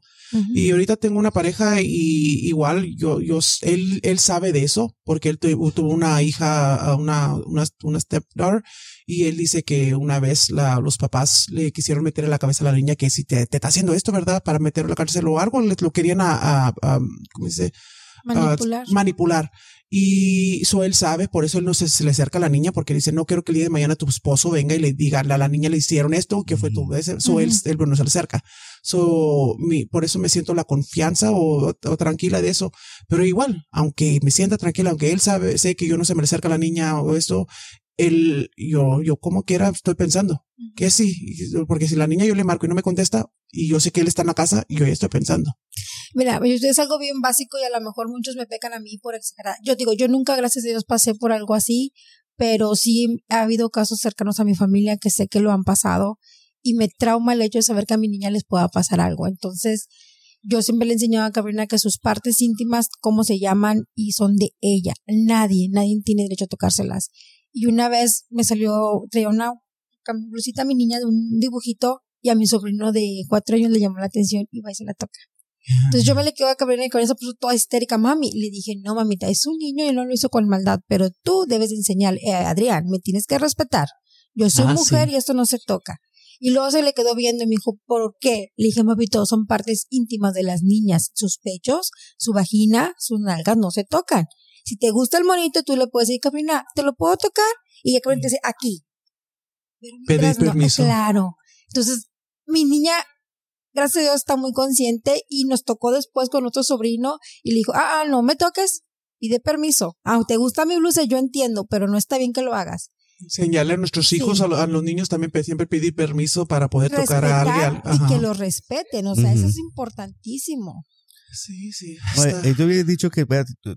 Y ahorita tengo una pareja y igual yo, yo, él, él sabe de eso porque él tuvo una hija, una, una, una stepdaughter y él dice que una vez la, los papás le quisieron meter en la cabeza a la niña que si te, te está haciendo esto, ¿verdad? Para meterlo en la cárcel o algo, le, lo querían a, a, ¿cómo dice? Manipular. manipular. Y eso él sabe, por eso él no se, le acerca a la niña, porque dice, no quiero que el día de mañana tu esposo venga y le diga, a la niña le hicieron esto, que fue tu vez. Eso él, él no se le acerca. So, mi, por eso me siento la confianza o, o, tranquila de eso. Pero igual, aunque me sienta tranquila, aunque él sabe, sé que yo no se me le acerca a la niña o esto, él, yo, yo como quiera estoy pensando que sí, porque si la niña yo le marco y no me contesta y yo sé que él está en la casa, yo ya estoy pensando. Mira, es algo bien básico y a lo mejor muchos me pecan a mí por exagerar. Yo digo, yo nunca, gracias a Dios, pasé por algo así, pero sí ha habido casos cercanos a mi familia que sé que lo han pasado y me trauma el hecho de saber que a mi niña les pueda pasar algo. Entonces, yo siempre le enseñaba a Cabrina que sus partes íntimas, cómo se llaman y son de ella. Nadie, nadie tiene derecho a tocárselas. Y una vez me salió, traía una blusita a mi niña de un dibujito y a mi sobrino de cuatro años le llamó la atención y va y se la toca. Entonces yo me le quedo a Cabrina y con eso puso toda histérica, mami. Le dije, no, mamita, es un niño y no lo hizo con maldad, pero tú debes enseñar, eh, Adrián, me tienes que respetar. Yo soy ah, mujer y esto no se toca. Y luego se le quedó viendo y me dijo, ¿por qué? Le dije, mami, todos son partes íntimas de las niñas. Sus pechos, su vagina, sus nalgas no se tocan. Si te gusta el monito, tú le puedes decir, Cabrina, ¿te lo puedo tocar? Y ella Cabrina dice, aquí. Pedir permiso. claro. Entonces, mi niña, gracias a Dios, está muy consciente y nos tocó después con otro sobrino y le dijo, ah, ah no me toques, pide permiso. Aunque te gusta mi blusa, yo entiendo, pero no está bien que lo hagas. Señale a nuestros hijos, a, los niños también siempre pedir permiso para poder tocar a alguien. Y que lo respeten, o sea, eso es importantísimo. Sí, sí. Oye, está- eh, yo había dicho que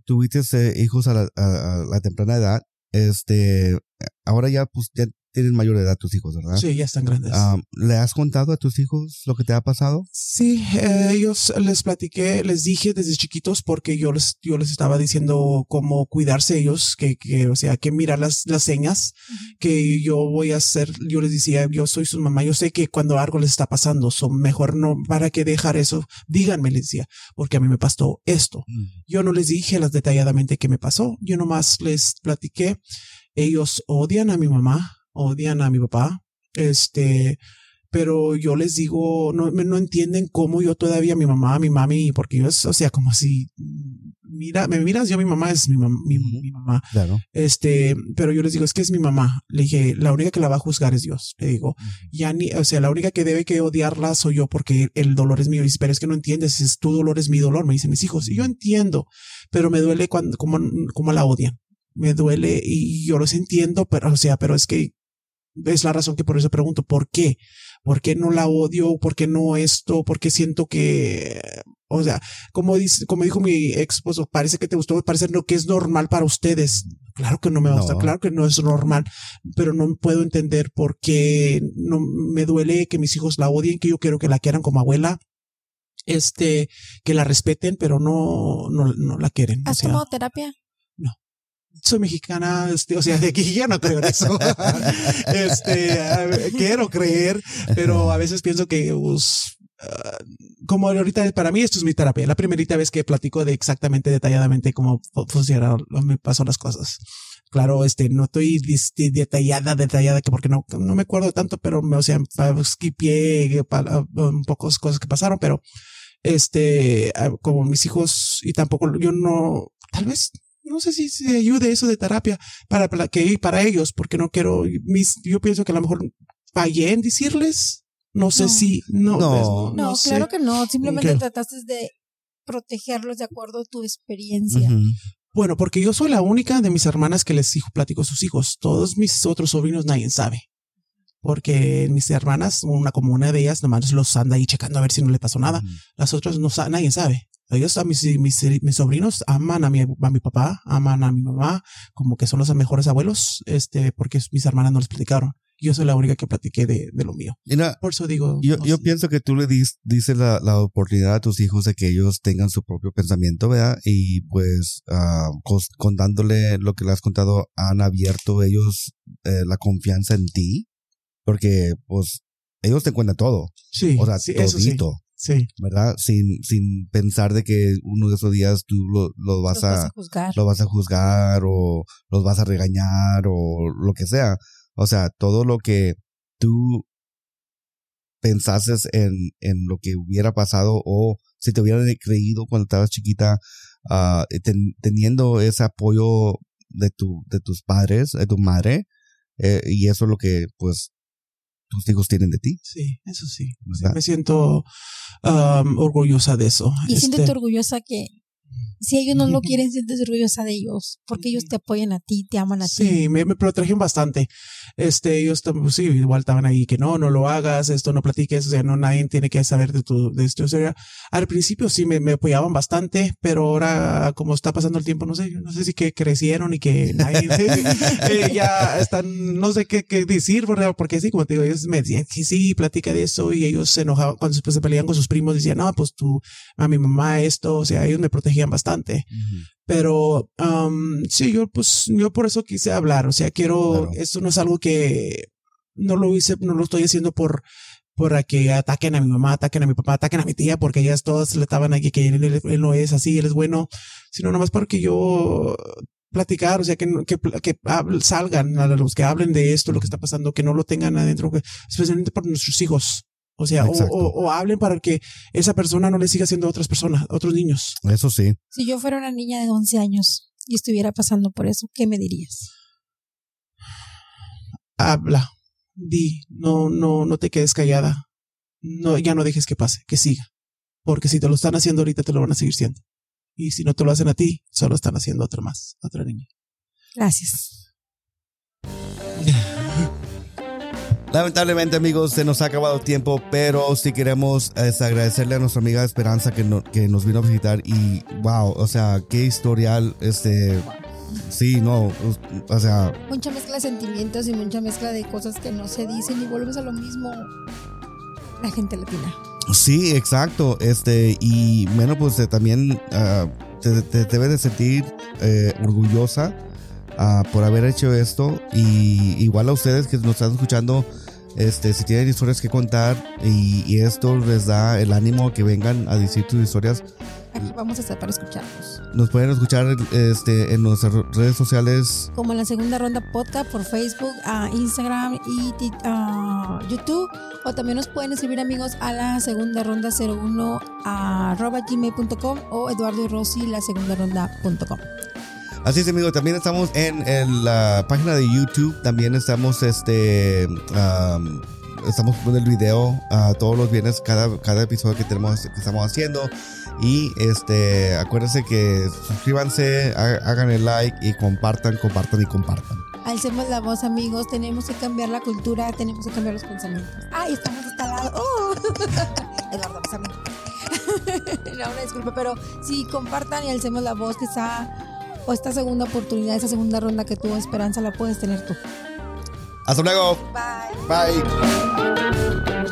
tuviste eh, hijos a la, a- a la temprana edad. Este, ahora ya, pues, ya tienen mayor edad tus hijos, ¿verdad? sí, ya están grandes. Ah, ¿Le has contado a tus hijos lo que te ha pasado? Sí, eh, ellos les platiqué, les dije desde chiquitos porque yo les, yo les estaba diciendo cómo cuidarse ellos, que, que, o sea, que mirar las, las señas, que yo voy a hacer, yo les decía, yo soy su mamá, yo sé que cuando algo les está pasando, son mejor no, para que dejar eso, díganme, les decía, porque a mí me pasó esto. Yo no les dije las detalladamente qué me pasó, yo nomás les platiqué. Ellos odian a mi mamá, odian a mi papá, este, pero yo les digo, no, no entienden cómo yo todavía, mi mamá, mi mami, porque yo es, o sea, como si, mira, me miras, yo mi mamá es mi, mam- mi, mamá, Claro. este, pero yo les digo, es que es mi mamá. Le dije, la única que la va a juzgar es Dios. Le digo, ya ni, o sea, la única que debe que odiarla soy yo porque el dolor es mío. Y dice, pero es que no entiendes, es tu dolor es mi dolor, me dicen mis hijos. Y yo entiendo, pero me duele cuando, como, como la odian. Me duele y yo los entiendo, pero, o sea, pero es que es la razón que por eso pregunto, ¿por qué? ¿Por qué no la odio? ¿Por qué no esto? ¿Por qué siento que, o sea, como dice, como dijo mi ex esposo, parece que te gustó, parece no, que es normal para ustedes. Claro que no me gusta, No. claro que no es normal, pero no puedo entender por qué no me duele que mis hijos la odien, que yo quiero que la quieran como abuela, este, que la respeten, pero no, no, no la quieren. O ¿Has sea, tomado terapia? Soy mexicana, este, o sea, de aquí ya no creo en eso. <laughs> este, quiero creer, pero a veces pienso que, pues, ah, como ahorita para mí esto es mi terapia. La primerita vez que platico de exactamente detalladamente cómo fu- funcionaron, me pasó las cosas. Claro, este, no estoy detallada, detallada, que porque no, no me acuerdo tanto, pero me, o sea, skipié ah, un pocos cosas que pasaron, pero este, ah, como mis hijos y tampoco yo no, tal vez no sé si se ayude eso de terapia para, para que para ellos, porque no quiero, mis, yo pienso que a lo mejor fallé en decirles, no sé No. si, no, No. pues, No, sé. claro que no. Simplemente Ok. trataste de protegerlos de acuerdo a tu experiencia. Bueno, porque yo soy la única de mis hermanas que les hijo, platico a sus hijos. Todos mis otros sobrinos nadie sabe. Porque mis hermanas, una como una de ellas, nomás los anda ahí checando a ver si no le pasó nada. Las otras no nadie sabe. Ellos, a mis, mis, mis sobrinos, aman a mi, a mi papá, aman a mi mamá, como que son los mejores abuelos, este, porque mis hermanas no les platicaron. Yo soy la única que platiqué de, de lo mío. Mira, Por eso digo. yo, no yo pienso que tú le dis- dices la, la oportunidad a tus hijos de que ellos tengan su propio pensamiento, ¿verdad? Y pues cos- contándole lo que le has contado, han abierto ellos eh, la confianza en ti, porque pues ellos te cuentan todo, Sí, o sea, sí, eso sí. Sí, ¿verdad? Sin, sin pensar de que uno de esos días tú lo, lo vas Los vas a, a juzgar. lo vas a juzgar o los vas a regañar o lo que sea. O sea, todo lo que tú pensases en, en lo que hubiera pasado o si te hubieran creído cuando estabas chiquita, ah, ten- teniendo ese apoyo de tu, de tus padres, de tu madre, eh, y eso es lo que, pues, tus hijos tienen de ti. sí, eso sí. ¿verdad? Me siento um, orgullosa de eso. Y siéntete Este, orgullosa que si ellos no lo quieren, sientes orgullosa de ellos, porque ellos te apoyan a ti, te aman a ti. Sí, me, me protegen bastante. Este, ellos pues sí, igual estaban ahí que no, no lo hagas, esto no platiques, o sea, no nadie tiene que saber de tu, de esto. O sea, al principio sí me, me apoyaban bastante, pero ahora como está pasando el tiempo, no sé, no sé si que crecieron y que nadie, <laughs> eh, ya están, no sé qué, qué decir, ¿verdad? porque sí, como te digo, ellos me decían que sí, platica de eso y ellos se enojaban cuando después se peleaban con sus primos, decían, no, pues tú, a mi mamá esto, o sea, ellos me protegían bastante. Pero um, sí, yo pues yo por eso quise hablar. O sea, quiero, Claro. esto no es algo que no lo hice, no lo estoy haciendo por para que ataquen a mi mamá, ataquen a mi papá, ataquen a mi tía, porque ellas todas le estaban aquí que él, no es así, él es bueno, sino nomás porque yo platicar, o sea, que, que, que salgan a los que hablen de esto, lo que está pasando, que no lo tengan adentro, especialmente para nuestros hijos. O sea, o, o hablen para que esa persona no le siga haciendo a otras personas, a otros niños. Eso sí. Si yo fuera una niña de 11 años y estuviera pasando por eso, ¿qué me dirías? habla, di, no, no, no te quedes callada. No, ya no dejes que pase, que siga. Porque si te lo están haciendo ahorita, te lo van a seguir siendo. Y si no te lo hacen a ti, solo están haciendo a otra más, a otra niña. Gracias. <laughs> Lamentablemente, amigos, se nos ha acabado tiempo, pero sí queremos es, agradecerle a nuestra amiga Esperanza que, no- que nos vino a visitar y wow, o sea, qué historial, este, sí, no, o sea, Mucha mezcla de sentimientos y mucha mezcla de cosas que no se dicen y volvemos a lo mismo. La gente latina. sí, exacto, este, y bueno, pues eh, también ah, te, te debes de sentir eh, orgullosa ah, por haber hecho esto y igual a ustedes que nos están escuchando. Este, si tienen historias que contar y, y esto les da el ánimo que vengan a decir sus historias, Aquí vamos a estar para escucharlos. Nos pueden escuchar este, en nuestras redes sociales. Como en la segunda ronda podcast por Facebook, a Instagram y a YouTube. O también nos pueden escribir amigos a la segunda ronda 01 arroba gmail.com o Eduardo y Rosy la segunda ronda.com. Así es, amigo. También estamos en, en la página de YouTube. También estamos, este, am, estamos poniendo el video a todos los viernes, cada, cada episodio que tenemos, que estamos haciendo. Y este, acuérdense que suscríbanse, ha- hagan el like y compartan, compartan y compartan. Alcemos la voz, amigos. Tenemos que cambiar la cultura, tenemos que cambiar los pensamientos. ¡Ay, estamos hasta lado! ¡Oh! <laughs> Eduardo, pásame. <laughs> no, una disculpa, pero sí, compartan y alcemos la voz. Quizá, o esta segunda oportunidad, esa segunda ronda que tuvo Esperanza, la puedes tener tú. Hasta luego. Bye. Bye.